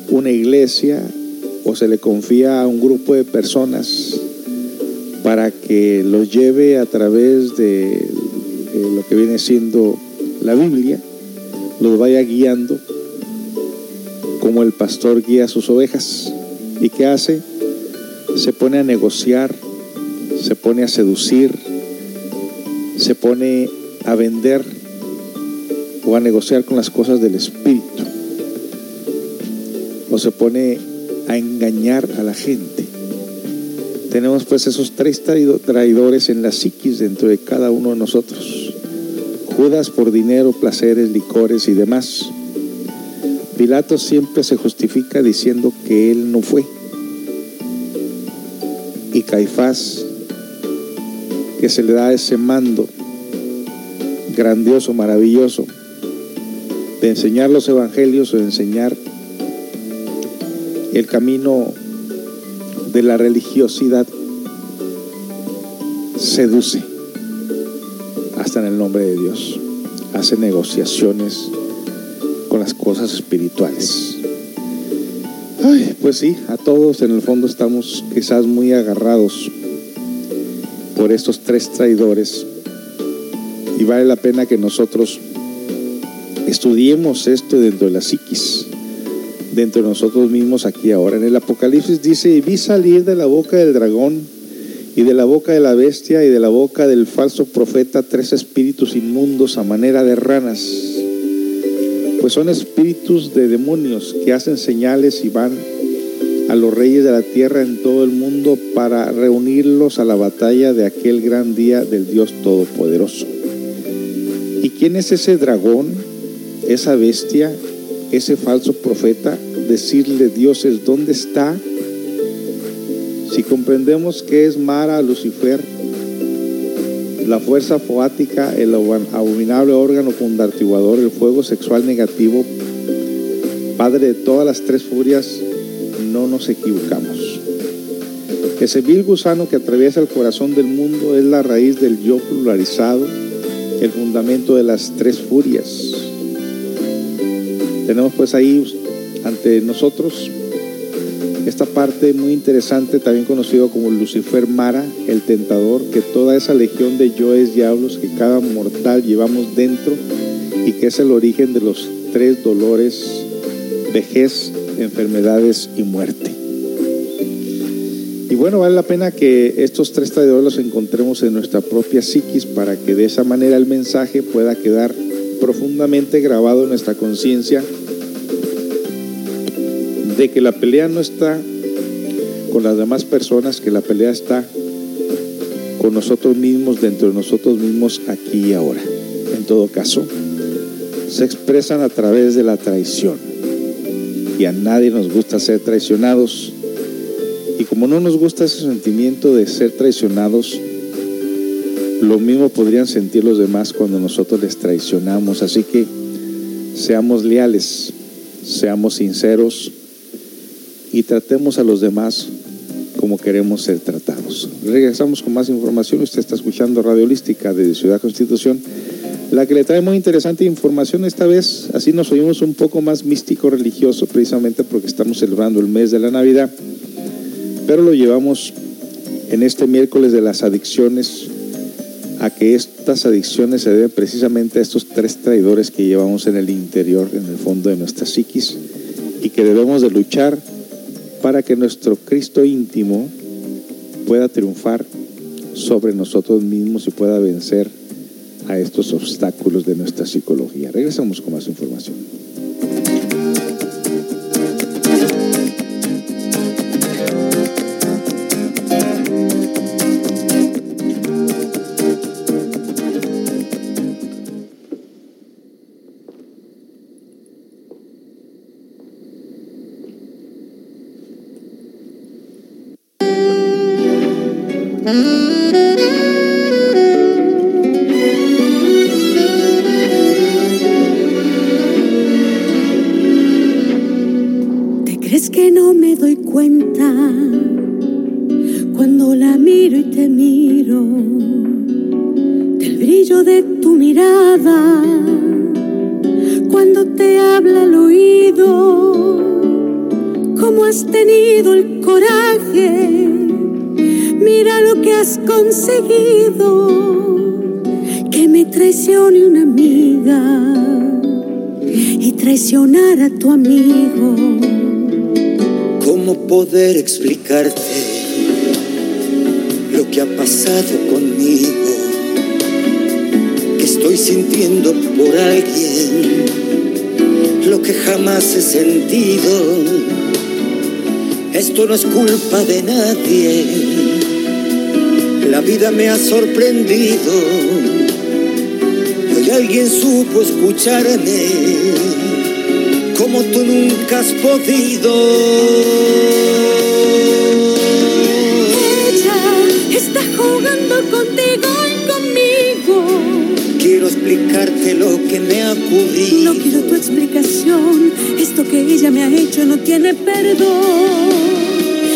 una iglesia o se le confía a un grupo de personas para que los lleve a través de, de lo que viene siendo la Biblia, los vaya guiando como el pastor guía a sus ovejas. ¿Y qué hace? Se pone a negociar, se pone a seducir, se pone a vender o a negociar con las cosas del espíritu. o se pone a engañar a la gente. Tenemos pues esos tres traido- traidores en la psiquis dentro de cada uno de nosotros. Judas por dinero, placeres, licores y demás. Pilato siempre se justifica diciendo que él no fue. Y Caifás, que se le da ese mando grandioso, maravilloso, de enseñar los evangelios o de enseñar el camino de la religiosidad, seduce hasta en el nombre de Dios, hace negociaciones con las cosas espirituales. Ay, pues sí, a todos en el fondo estamos quizás muy agarrados por estos tres traidores y vale la pena que nosotros estudiemos esto dentro de la psiquis, dentro de nosotros mismos aquí ahora. En el Apocalipsis dice, y vi salir de la boca del dragón y de la boca de la bestia y de la boca del falso profeta tres espíritus inmundos a manera de ranas, pues son espíritus de demonios que hacen señales y van a los reyes de la tierra en todo el mundo para reunirlos a la batalla de aquel gran día del Dios Todopoderoso. ¿Y quién es ese dragón, esa bestia, ese falso profeta? Decirle, dioses, ¿dónde está? Si comprendemos que es Mara, Lucifer, la fuerza foática, el abominable órgano fundartiguador, el fuego sexual negativo, padre de todas las tres furias, no nos equivocamos. Ese vil gusano que atraviesa el corazón del mundo es la raíz del yo pluralizado, el fundamento de las tres furias. Tenemos pues ahí ante nosotros esta parte muy interesante, también conocido como Lucifer Mara, el tentador, que toda esa legión de yoes diablos que cada mortal llevamos dentro y que es el origen de los tres dolores, vejez, enfermedades y muerte. Y bueno, vale la pena que estos tres traidores los encontremos en nuestra propia psiquis para que de esa manera el mensaje pueda quedar profundamente grabado en nuestra conciencia de que la pelea no está con las demás personas, que la pelea está con nosotros mismos, dentro de nosotros mismos, aquí y ahora. En todo caso, se expresan a través de la traición. Y a nadie nos gusta ser traicionados. Y como no nos gusta ese sentimiento de ser traicionados, lo mismo podrían sentir los demás cuando nosotros les traicionamos. Así que seamos leales, seamos sinceros y tratemos a los demás como queremos ser tratados. Regresamos con más información. Usted está escuchando Radio Holística de Ciudad Constitución, la que le trae muy interesante información esta vez. Así nos oímos un poco más místico religioso, precisamente porque estamos celebrando el mes de la Navidad. Pero lo llevamos en este miércoles de las adicciones a que estas adicciones se deben precisamente a estos tres traidores que llevamos en el interior, en el fondo de nuestra psiquis, y que debemos de luchar para que nuestro Cristo íntimo pueda triunfar sobre nosotros mismos y pueda vencer a estos obstáculos de nuestra psicología. Regresamos con más información. Conmigo? Que estoy sintiendo por alguien lo que jamás he sentido. Esto no es culpa de nadie, la vida me ha sorprendido. Hoy alguien supo escucharme como tú nunca has podido. Jugando contigo y conmigo. Quiero explicarte lo que me ha ocurrido. No quiero tu explicación. Esto que ella me ha hecho no tiene perdón.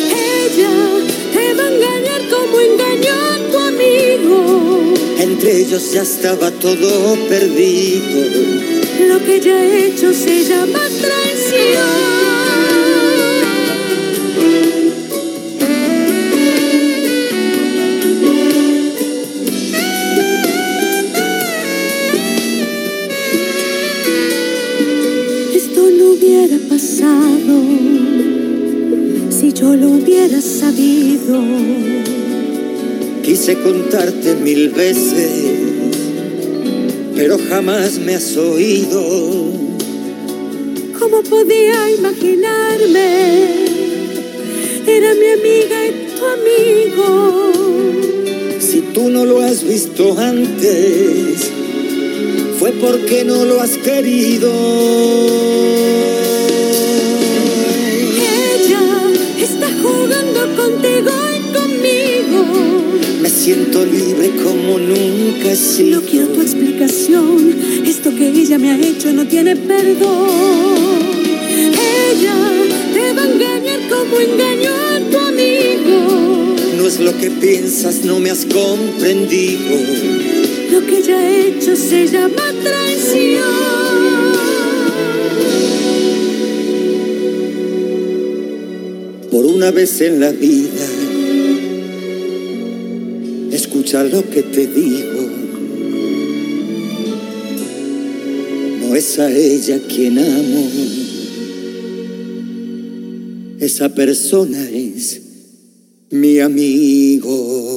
Ella te va a engañar como engañó a tu amigo. Entre ellos ya estaba todo perdido. Lo que ella ha hecho se llama traición. Yo lo hubiera sabido. Quise contarte mil veces, pero jamás me has oído. ¿Cómo podía imaginarme? Era mi amiga y tu amigo. Si tú no lo has visto antes, fue porque no lo has querido. Siento libre como nunca he sido. No quiero tu explicación. Esto que ella me ha hecho no tiene perdón. Ella te va a engañar como engañó a tu amigo. No es lo que piensas, no me has comprendido. Lo que ella ha hecho se llama traición. Por una vez en la vida, escucha lo que te digo. No es a ella quien amo. Esa persona es mi amigo.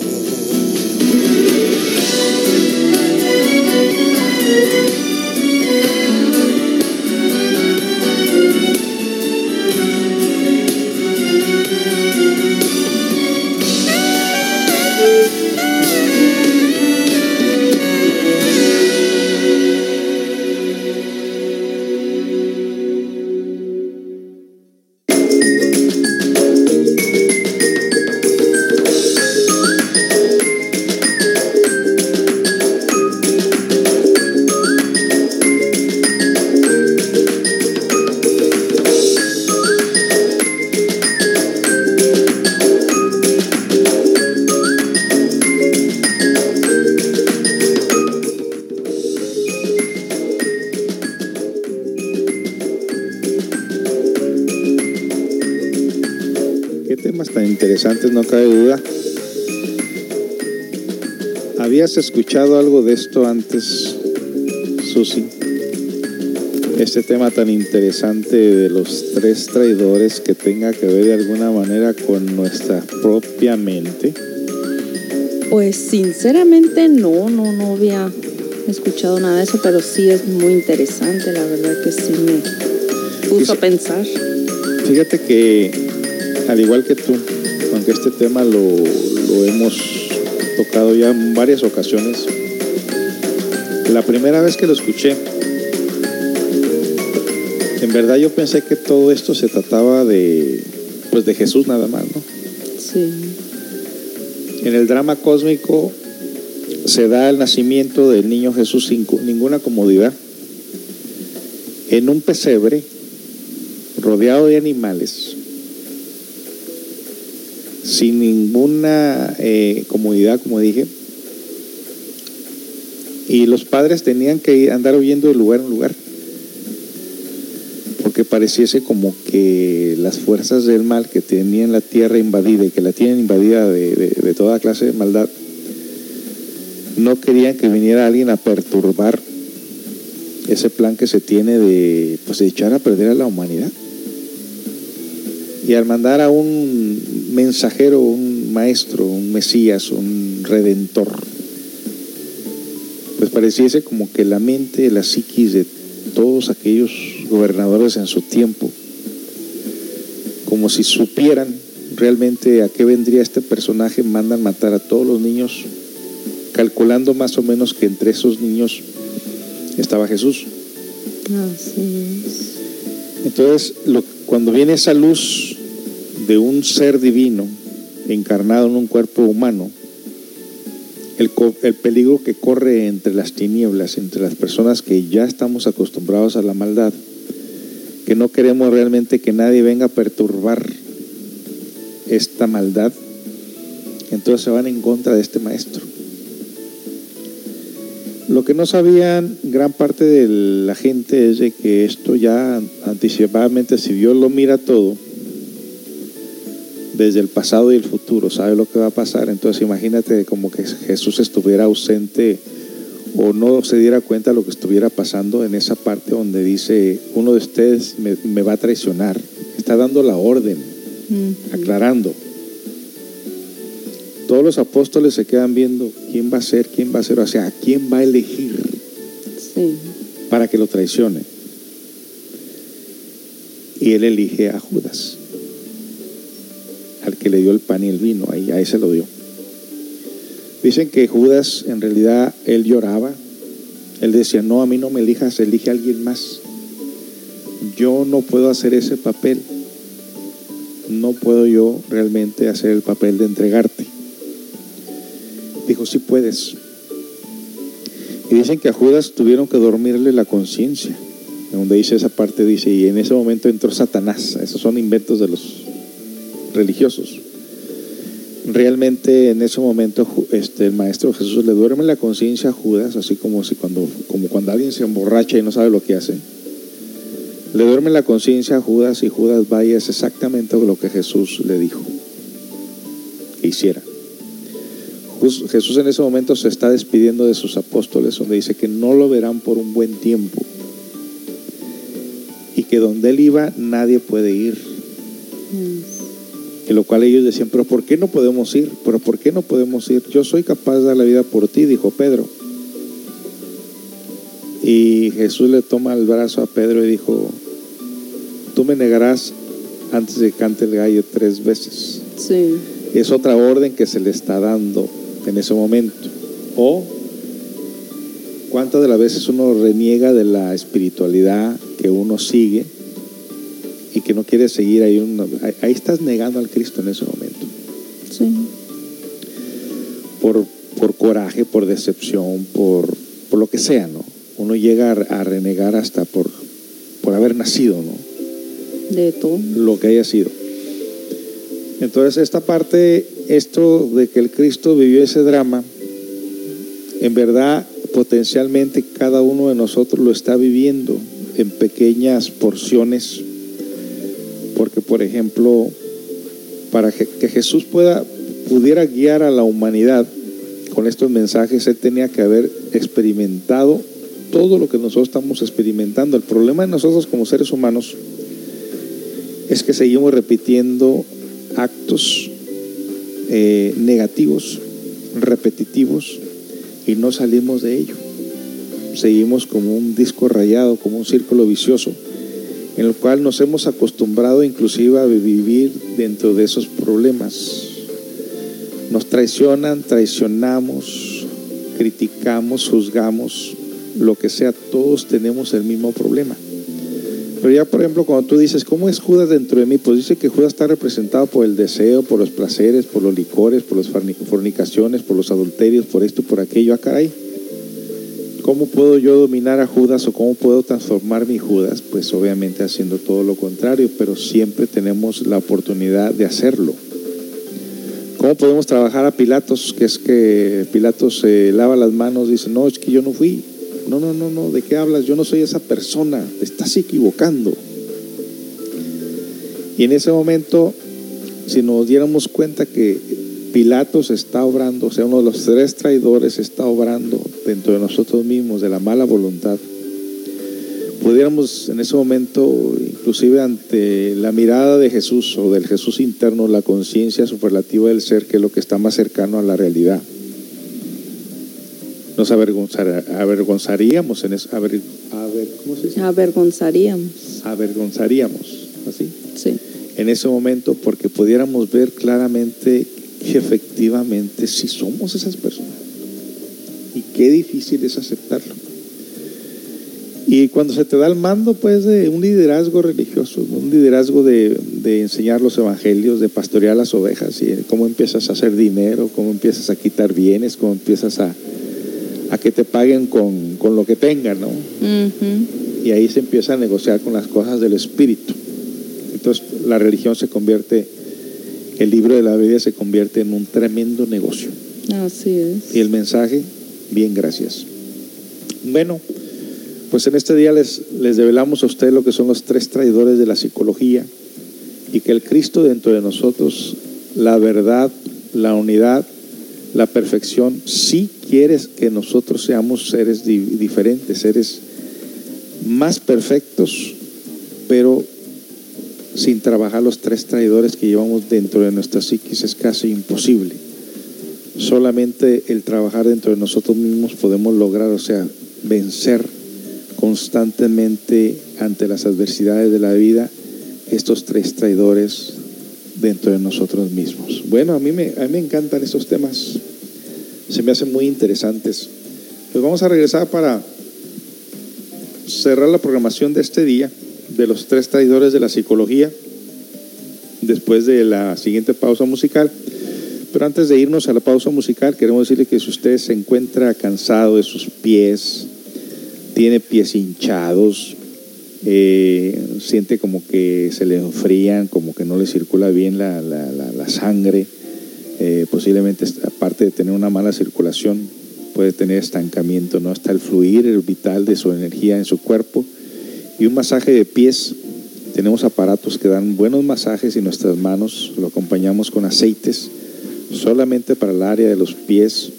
Cabe duda. ¿Habías escuchado algo de esto antes, Susi? Este tema tan interesante de los tres traidores que tenga que ver de alguna manera con nuestra propia mente. Pues sinceramente no, no, no había escuchado nada de eso, pero sí es muy interesante, la verdad que sí me puso a pensar. Fíjate que, al igual que tú, este tema lo, lo hemos tocado ya en varias ocasiones, la primera vez que lo escuché, en verdad yo pensé que todo esto se trataba de, pues de Jesús nada más, ¿no? Sí. En el drama cósmico se da el nacimiento del niño Jesús sin ninguna comodidad, en un pesebre rodeado de animales, sin ninguna eh, comodidad, como dije, y los padres tenían que andar huyendo de lugar en lugar, porque pareciese como que las fuerzas del mal que tenían la tierra invadida y que la tienen invadida de, de- de toda clase de maldad, no querían que viniera alguien a perturbar ese plan que se tiene de, pues, de echar a perder a la humanidad. Y al mandar a un mensajero, un maestro, un mesías, un redentor, pues pareciese como que la mente, la psiquis de todos aquellos gobernadores en su tiempo, como si supieran realmente a qué vendría este personaje, mandan matar a todos los niños, calculando más o menos que entre esos niños estaba Jesús. Así es. Entonces, lo- cuando viene esa luz de un ser divino encarnado en un cuerpo humano, el, el peligro que corre entre las tinieblas, entre las personas que ya estamos acostumbrados a la maldad, que no queremos realmente que nadie venga a perturbar esta maldad, entonces se van en contra de este maestro. Lo que no sabían gran parte de la gente es de que esto ya anticipadamente, si Dios lo mira todo, desde el pasado y el futuro, sabe lo que va a pasar. Entonces imagínate como que Jesús estuviera ausente o no se diera cuenta de lo que estuviera pasando en esa parte donde dice, uno de ustedes me, me va a traicionar. Está dando la orden, aclarando. Todos los apóstoles se quedan viendo quién va a ser, quién va a ser, o sea, a quién va a elegir Sí. para que lo traicione. Y él elige a Judas, al que le dio el pan y el vino, ahí a ese lo dio. Dicen que Judas en realidad él lloraba, él decía, no, a mí no me elijas, elige a alguien más. Yo no puedo hacer ese papel, no puedo yo realmente hacer el papel de entregarte. Dijo, sí puedes. Y dicen que a Judas tuvieron que dormirle la conciencia. Donde dice esa parte, dice, y en ese momento entró Satanás. Esos son inventos de los religiosos. Realmente en ese momento este, el maestro Jesús le duerme la conciencia a Judas, así como, si cuando, cuando alguien se emborracha y no sabe lo que hace. Le duerme la conciencia a Judas y Judas va y es exactamente lo que Jesús le dijo que hiciera. Jesús en ese momento se está despidiendo de sus apóstoles, donde dice que no lo verán por un buen tiempo y que donde él iba nadie puede ir. Y lo cual ellos decían, pero ¿por qué no podemos ir? ¿Pero por qué no podemos ir? Yo soy capaz de dar la vida por ti, dijo Pedro. Y Jesús le toma el brazo a Pedro y dijo, tú me negarás antes de que cante el gallo tres veces. Sí. Es otra orden que se le está dando en ese momento. O cuántas de las veces uno reniega de la espiritualidad que uno sigue y que no quiere seguir ahí- ahí estás negando al Cristo en ese momento. Sí. Por, por coraje, por decepción, por, por lo que sea, ¿no? Uno llega a, a renegar hasta por, por haber nacido, ¿no? De todo. lo que haya sido. Entonces esta parte, esto de que el Cristo vivió ese drama, en verdad potencialmente cada uno de nosotros lo está viviendo en pequeñas porciones, porque por ejemplo, para que, Jesús pueda, pudiera guiar a la humanidad con estos mensajes, él tenía que haber experimentado todo lo que nosotros estamos experimentando. El problema de nosotros como seres humanos es que seguimos repitiendo actos eh, negativos, repetitivos, y no salimos de ello. Seguimos como un disco rayado, como un círculo vicioso, en el cual nos hemos acostumbrado inclusive a vivir dentro de esos problemas. Nos traicionan, traicionamos, criticamos, juzgamos, lo que sea, todos tenemos el mismo problema. Pero ya, por ejemplo, cuando tú dices, ¿cómo es Judas dentro de mí? Pues dice que Judas está representado por el deseo, por los placeres, por los licores, por las forni- fornicaciones, por los adulterios, por esto, por aquello. Ah, caray. ¿Cómo puedo yo dominar a Judas o cómo puedo transformar mi Judas? Pues obviamente haciendo todo lo contrario, pero siempre tenemos la oportunidad de hacerlo. ¿Cómo podemos trabajar a Pilatos? Que es que Pilatos se lava las manos, dice, no, es que yo no fui. No, no, no, no, ¿de qué hablas? Yo no soy esa persona, te estás equivocando. Y en ese momento, si nos diéramos cuenta que Pilatos está obrando, o sea, uno de los tres traidores está obrando dentro de nosotros mismos, de la mala voluntad, pudiéramos en ese momento, inclusive ante la mirada de Jesús o del Jesús interno, la conciencia superlativa del ser, que es lo que está más cercano a la realidad, nos avergonzar- avergonzaríamos en eso, aver- ver, ¿cómo se dice? Avergonzaríamos. Avergonzaríamos, así. Sí. En ese momento, porque pudiéramos ver claramente que efectivamente sí somos esas personas. Y qué difícil es aceptarlo. Y cuando se te da el mando, pues, de un liderazgo religioso, un liderazgo de, de enseñar los evangelios, de pastorear las ovejas, y cómo empiezas a hacer dinero, cómo empiezas a quitar bienes, cómo empiezas a, a que te paguen con, con lo que tengan, ¿no? Y ahí se empieza a negociar con las cosas del espíritu. Entonces, la religión se convierte, el libro de la Biblia se convierte en un tremendo negocio. Así es. Y el mensaje, bien, gracias. Bueno, pues en este día les, les develamos a ustedes lo que son los tres traidores de la psicología y que el Cristo dentro de nosotros, la verdad, la unidad, la perfección, sí quieres que nosotros seamos seres di- diferentes, seres más perfectos, pero sin trabajar los tres traidores que llevamos dentro de nuestra psiquis es casi imposible solamente el trabajar dentro de nosotros mismos podemos lograr, o sea, vencer constantemente ante las adversidades de la vida estos tres traidores dentro de nosotros mismos. Bueno, a mí me, a mí me encantan estos temas, se me hacen muy interesantes. Pues vamos a regresar para cerrar la programación de este día de los tres traidores de la psicología después de la siguiente pausa musical. Pero antes de irnos a la pausa musical, queremos decirle que si usted se encuentra cansado de sus pies, tiene pies hinchados, eh, siente como que se le enfrían, como que no le circula bien la, la- sangre, eh, posiblemente aparte de tener una mala circulación, puede tener estancamiento, ¿no? Hasta el fluir el vital de su energía en su cuerpo y un masaje de pies. Tenemos aparatos que dan buenos masajes y nuestras manos lo acompañamos con aceites solamente para el área de los pies.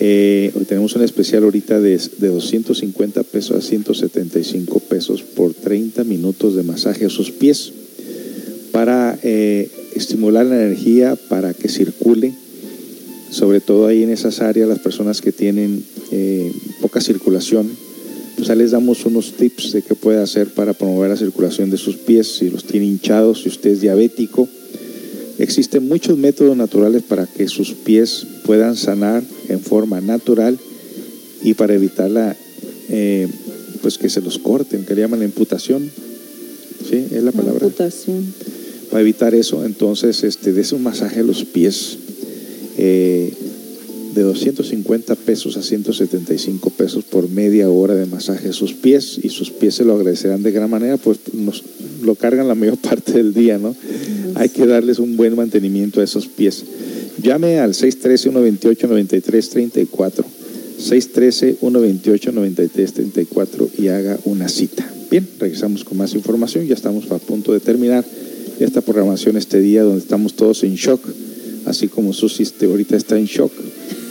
Eh, tenemos un especial ahorita de, de 250 pesos a 175 pesos por 30 minutos de masaje a sus pies para eh, estimular la energía para que circule, sobre todo ahí en esas áreas, las personas que tienen eh, poca circulación, pues ahí les damos unos tips de qué puede hacer para promover la circulación de sus pies, si los tiene hinchados, si usted es diabético. Existen muchos métodos naturales para que sus pies puedan sanar en forma natural y para evitar la, eh, pues que se los corten, que le llaman la imputación. ¿Sí? Es la palabra Amputación. para evitar eso, entonces este, des un masaje a los pies eh, de 250 pesos a 175 pesos por media hora de masaje sus pies y sus pies se lo agradecerán de gran manera, pues nos lo cargan la mayor [LAUGHS] parte del día, ¿no? Hay que darles un buen mantenimiento a esos pies. Llame al 613-128-9334, 613-128-9334 y haga una cita. Bien, regresamos con más información. Ya estamos a punto de terminar esta programación este día donde estamos todos en shock, así como Susi este, ahorita está en shock.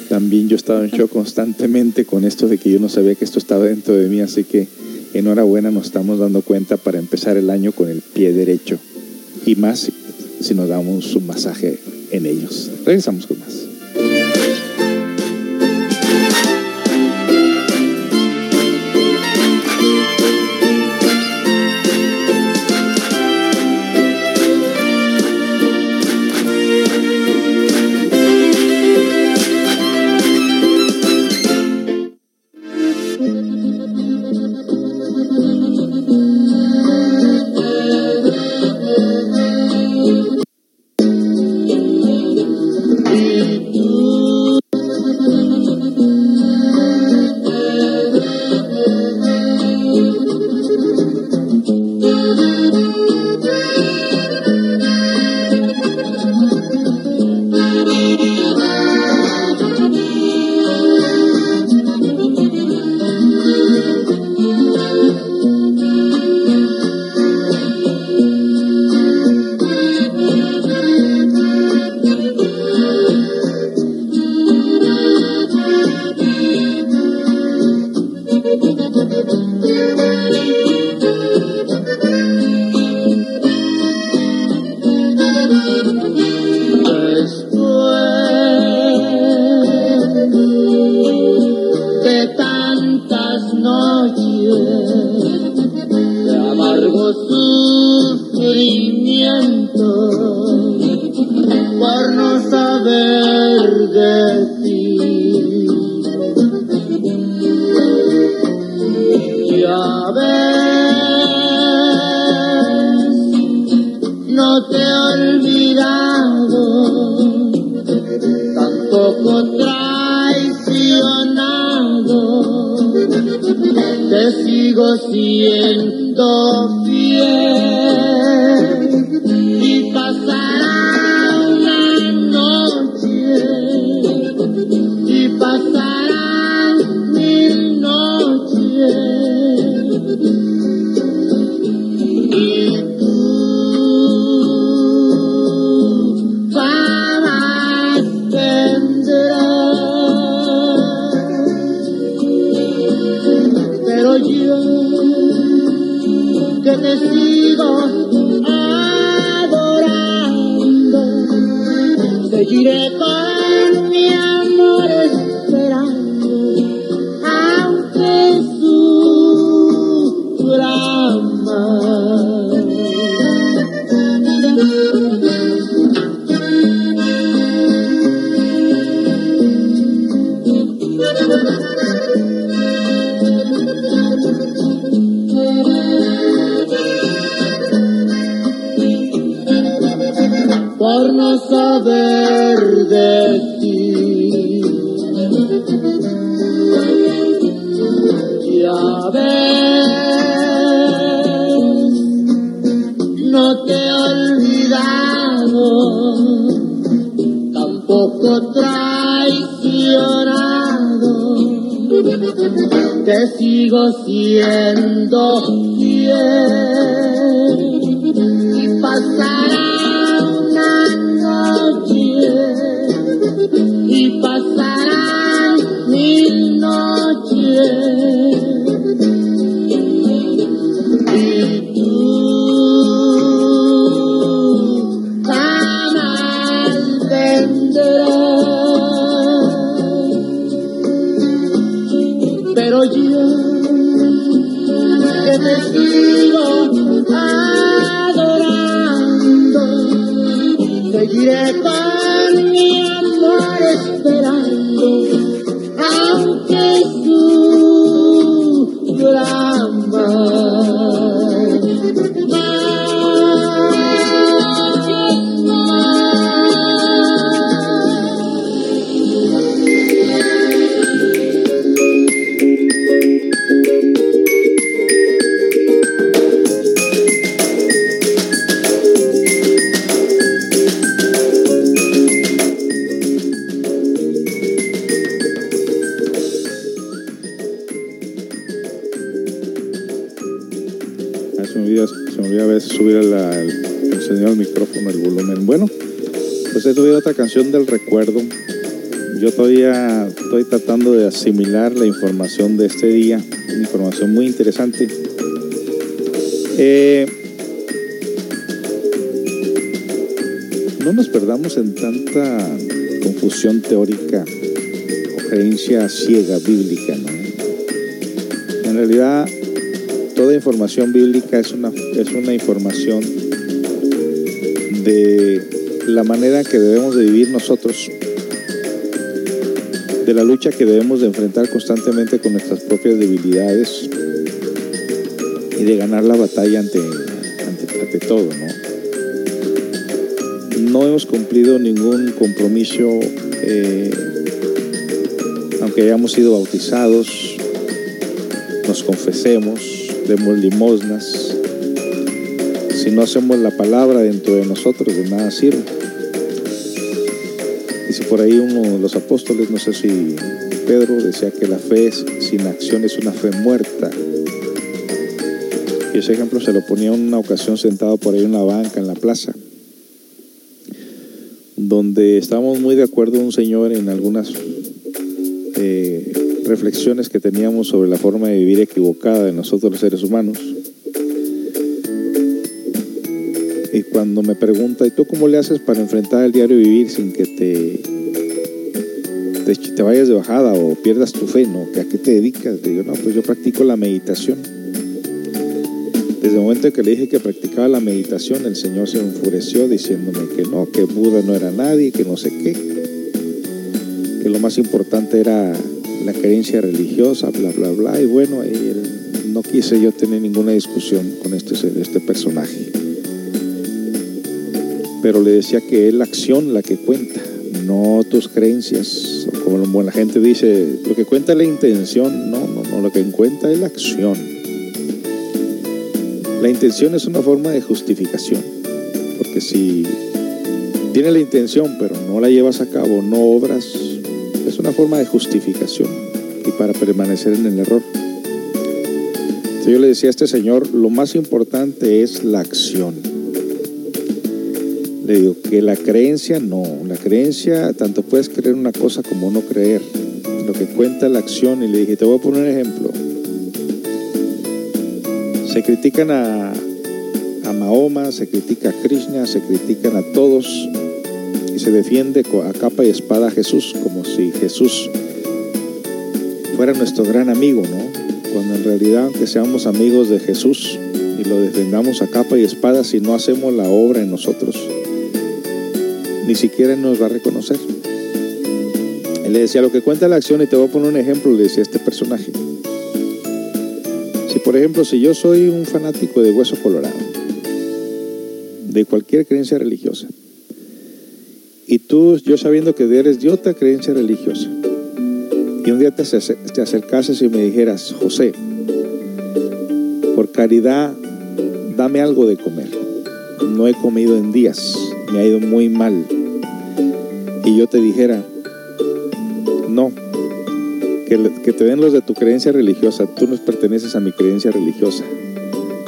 También yo he estado en shock constantemente con esto de que yo no sabía que esto estaba dentro de mí, así que enhorabuena, nos estamos dando cuenta para empezar el año con el pie derecho y más si nos damos un masaje en ellos. Regresamos con más. Asimilar la información de este día, una información muy interesante. Eh, no nos perdamos en tanta confusión teórica o creencia ciega bíblica. En realidad, toda información bíblica es una, es una información de la manera que debemos de vivir nosotros, de la lucha que debemos de enfrentar constantemente con nuestras propias debilidades y de ganar la batalla ante, ante, todo, ¿no? No hemos cumplido ningún compromiso, eh, aunque hayamos sido bautizados, nos confesemos, demos limosnas. Si no hacemos la palabra dentro de nosotros, de nada sirve. Por ahí uno de los apóstoles, no sé si Pedro, decía que la fe sin acción es una fe muerta. Y ese ejemplo se lo ponía en una ocasión sentado por ahí en una banca en la plaza, donde estábamos muy de acuerdo un señor en algunas eh, reflexiones que teníamos sobre la forma de vivir equivocada de nosotros los seres humanos. Y cuando me pregunta, ¿y tú cómo le haces para enfrentar el diario vivir sin que te, te, te vayas de bajada o pierdas tu fe? ¿no? ¿A qué te dedicas? Le digo, no, pues yo practico la meditación. Desde el momento en que le dije que practicaba la meditación, el Señor se enfureció diciéndome que no, que Buda no era nadie, que no sé qué, que lo más importante era la creencia religiosa, bla, bla, bla. Y bueno, no quise yo tener ninguna discusión con este, este personaje. Pero le decía que es la acción la que cuenta, no tus creencias. Como la gente dice, lo que cuenta es la intención, no, no, no, lo que cuenta es la acción. La intención es una forma de justificación, porque si tienes la intención pero no la llevas a cabo, no obras, es una forma de justificación y para permanecer en el error. Entonces yo le decía a este señor, lo más importante es la acción. Le digo que la creencia no, la creencia tanto puedes creer una cosa como no creer. Lo que cuenta la acción y le dije, te voy a poner un ejemplo. Se critican a, a Mahoma, se critica a Krishna, se critican a todos y se defiende a capa y espada a Jesús, como si Jesús fuera nuestro gran amigo, ¿no? Cuando en realidad, aunque seamos amigos de Jesús y lo defendamos a capa y espada, si no hacemos la obra en nosotros, ni siquiera nos va a reconocer. Él le decía, lo que cuenta la acción, y te voy a poner un ejemplo, le decía este personaje. Si por ejemplo, si yo soy un fanático de Hueso Colorado, de cualquier creencia religiosa, y tú, yo sabiendo que eres de otra creencia religiosa, y un día te, te acercases y me dijeras, José, por caridad, dame algo de comer. No he comido en días, me ha ido muy mal. Y yo te dijera, no, que, te den los de tu creencia religiosa, tú no perteneces a mi creencia religiosa,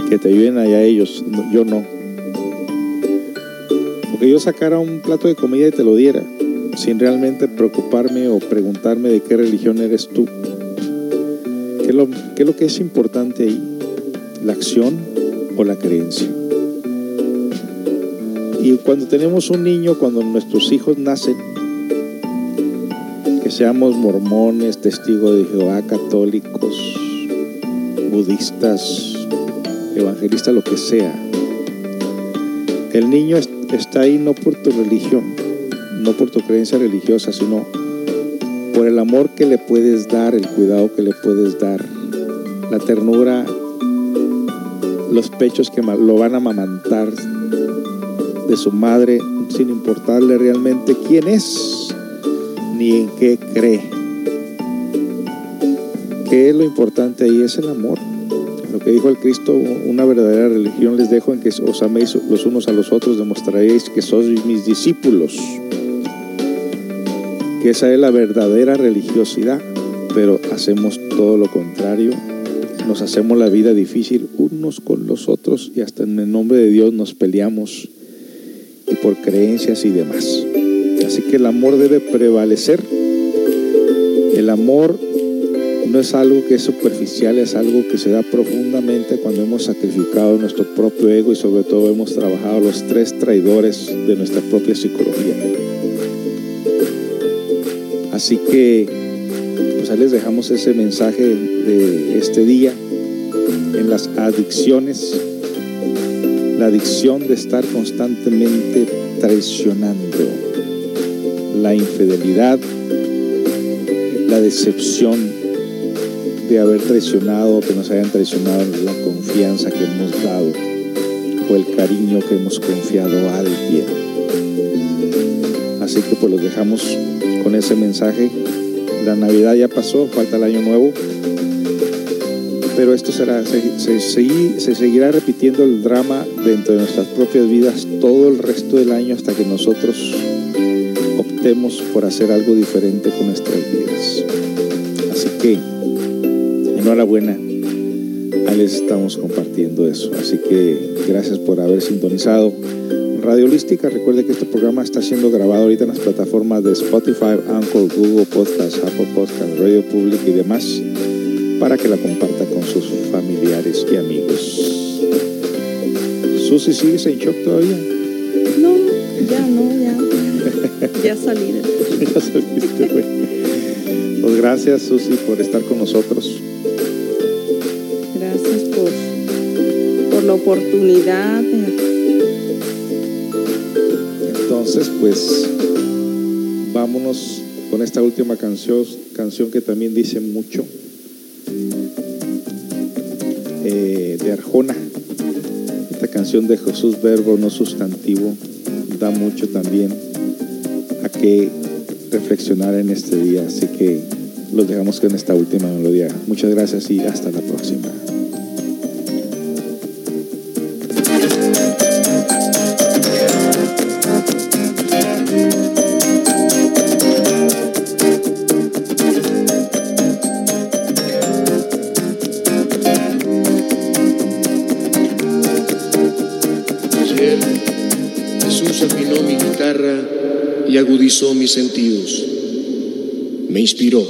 que te ayuden allá ellos, yo no. Porque yo sacara un plato de comida y te lo diera, sin realmente preocuparme o preguntarme de qué religión eres tú. ¿Qué es lo, qué es, lo que es importante ahí? ¿La acción o la creencia? Y cuando tenemos un niño, cuando nuestros hijos nacen, que seamos mormones, testigos de Jehová, católicos, budistas, evangelistas, lo que sea, el niño es- está ahí no por tu religión, no por tu creencia religiosa, sino por el amor que le puedes dar, el cuidado que le puedes dar, la ternura, los pechos que lo van a amamantar de su madre, sin importarle realmente quién es ni en qué cree. ¿Qué es lo importante ahí? Es el amor. Lo que dijo el Cristo, una verdadera religión les dejo en que os améis los unos a los otros, demostraréis que sois mis discípulos. Que esa es la verdadera religiosidad, pero hacemos todo lo contrario. Nos hacemos la vida difícil unos con los otros y hasta en el nombre de Dios nos peleamos y por creencias y demás. Así que el amor debe prevalecer. El amor no es algo que es superficial, es algo que se da profundamente cuando hemos sacrificado nuestro propio ego y sobre todo hemos trabajado los tres traidores de nuestra propia psicología. Así que pues ahí les dejamos ese mensaje de este día en las adicciones, la adicción de estar constantemente traicionando, la infidelidad, la decepción de haber traicionado, que nos hayan traicionado la confianza que hemos dado o el cariño que hemos confiado a alguien. Así que pues los dejamos con ese mensaje. La Navidad ya pasó, falta el año nuevo. Pero esto será, se, se- se- se seguirá repitiendo el drama dentro de nuestras propias vidas todo el resto del año hasta que nosotros optemos por hacer algo diferente con nuestras vidas. Así que, enhorabuena, ahí les estamos compartiendo eso. Así que gracias por haber sintonizado Radio Holística. Recuerde que este programa está siendo grabado ahorita en las plataformas de Spotify, Anchor, Google Podcast, Apple Podcast, Radio Public y demás para que la comparta con sus familiares y amigos. Susi, ¿sigues en shock todavía? No, ya no, ya. [LAUGHS] Ya salí [LAUGHS] Ya saliste, güey. Pues gracias, Susi, por estar con nosotros. Gracias por, por la oportunidad. Entonces, pues vámonos con esta última canción, canción que también dice mucho Arjona. Esta canción de Jesús Verbo no sustantivo da mucho también a que reflexionar en este día. Así que los dejamos con esta última melodía. Muchas gracias y hasta la próxima. Mis sentidos. Me inspiró.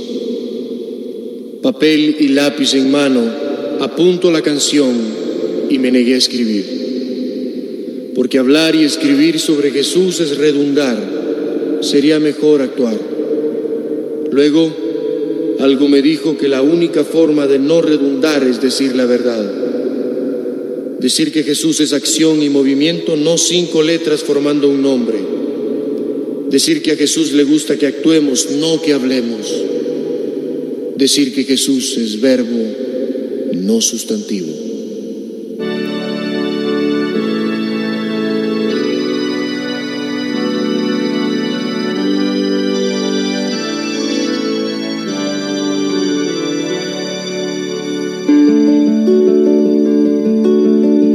Papel y lápiz en mano, apunto la canción y me negué a escribir. Porque hablar y escribir sobre Jesús es redundar. Sería mejor actuar. Luego, algo me dijo que la única forma de no redundar es decir la verdad. Decir que Jesús es acción y movimiento, no cinco letras formando un nombre. Decir que a Jesús le gusta que actuemos, no que hablemos. Decir que Jesús es verbo, no sustantivo.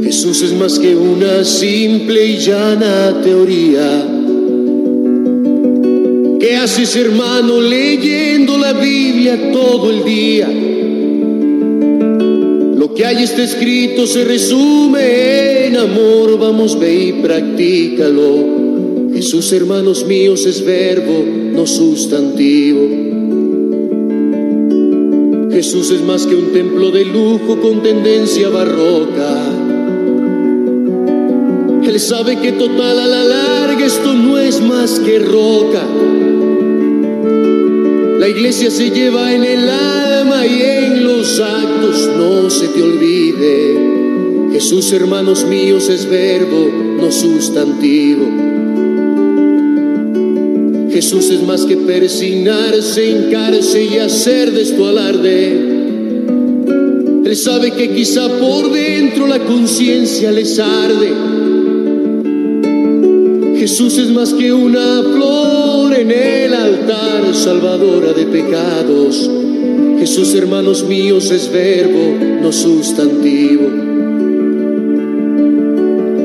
Jesús es más que una simple y llana teoría. ¿Qué haces hermano leyendo la Biblia todo el día? Lo que hay está escrito se resume en amor, vamos ve y practícalo. Jesús hermanos míos es verbo, no sustantivo. Jesús es más que un templo de lujo con tendencia barroca. Él sabe que total a la larga esto no es más que roca. La iglesia se lleva en el alma y en los actos, no se te olvide. Jesús, hermanos míos, es verbo, no sustantivo. Jesús es más que persignarse, hincarse y hacer de esto alarde. Él sabe que quizá por dentro la conciencia les arde. Jesús es más que una flor en el altar, salvadora de pecados. Jesús, hermanos míos, es verbo, no sustantivo.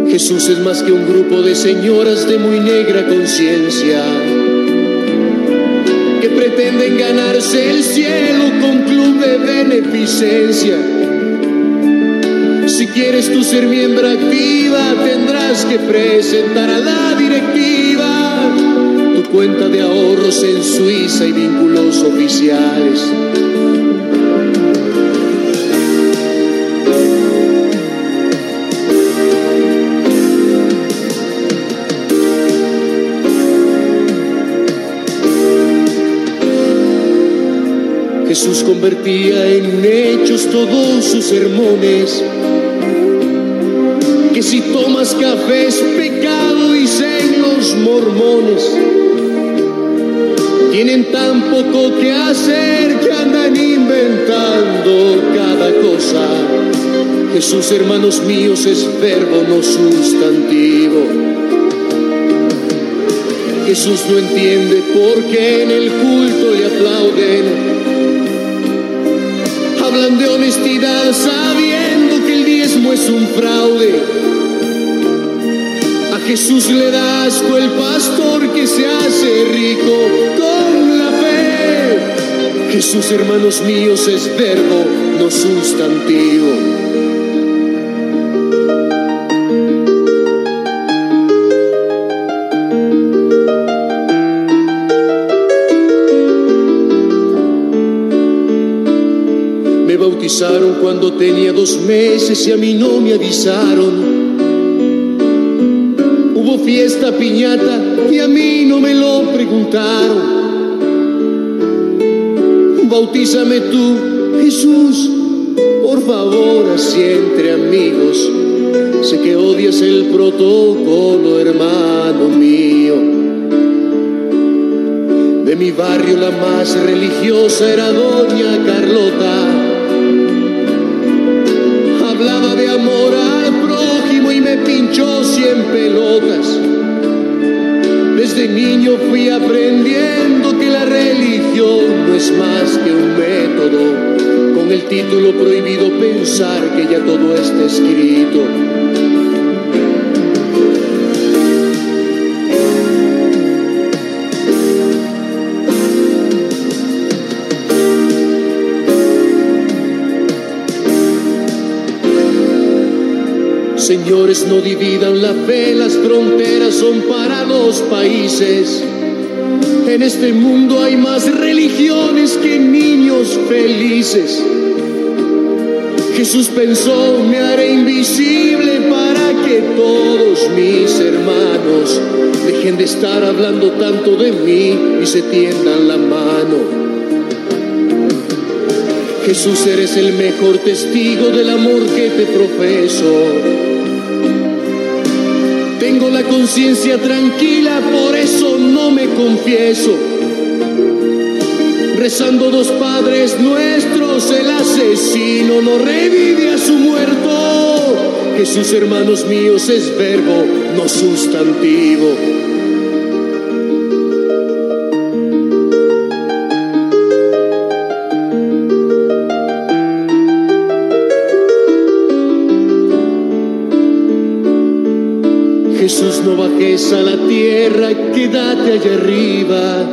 Jesús es más que un grupo de señoras de muy negra conciencia que pretenden ganarse el cielo con club de beneficencia. Si quieres tú ser miembro activa, tendrás que presentar a la cuenta de ahorros en Suiza y vínculos oficiales. Jesús convertía en hechos todos sus sermones. Que si tomas café es pecado, dicen los mormones. Tienen tan poco que hacer que andan inventando cada cosa. Jesús, hermanos míos, es verbo, no sustantivo. Jesús no entiende por qué en el culto le aplauden hablan de honestidad sabiendo que el diezmo es un fraude. Jesús le da asco el pastor que se hace rico con la fe. Jesús, hermanos míos, es verbo, no sustantivo. Me bautizaron cuando tenía dos meses y a mí no me avisaron. Fiesta piñata y a mí no me lo preguntaron. Bautízame tú, Jesús, por favor, así entre amigos. Sé que odias el protocolo, hermano mío. De mi barrio la más religiosa era doña Carlota. Pinchó cien pelotas. Desde niño fui aprendiendo que la religión no es más que un método, con el título prohibido pensar que ya todo está escrito. Señores, no dividan la fe, las fronteras son para los países. En este mundo hay más religiones que niños felices. Jesús pensó, me haré invisible para que todos mis hermanos dejen de estar hablando tanto de mí y se tiendan la mano. Jesús, eres el mejor testigo del amor que te profeso. Tengo la conciencia tranquila, por eso no me confieso. Rezando dos padres nuestros, el asesino no revive a su muerto. Jesús, hermanos míos, es verbo, no sustantivo. No bajes a la tierra, quédate allá arriba.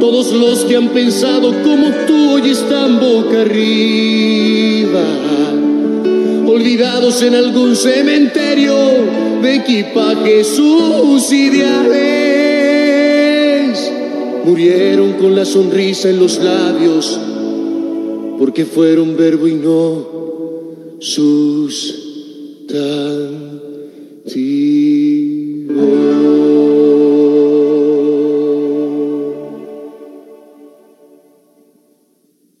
Todos los que han pensado como tú hoy están boca arriba, olvidados en algún cementerio de equipajes sus ideales. Murieron con la sonrisa en los labios, porque fueron verbo y no sustantivo.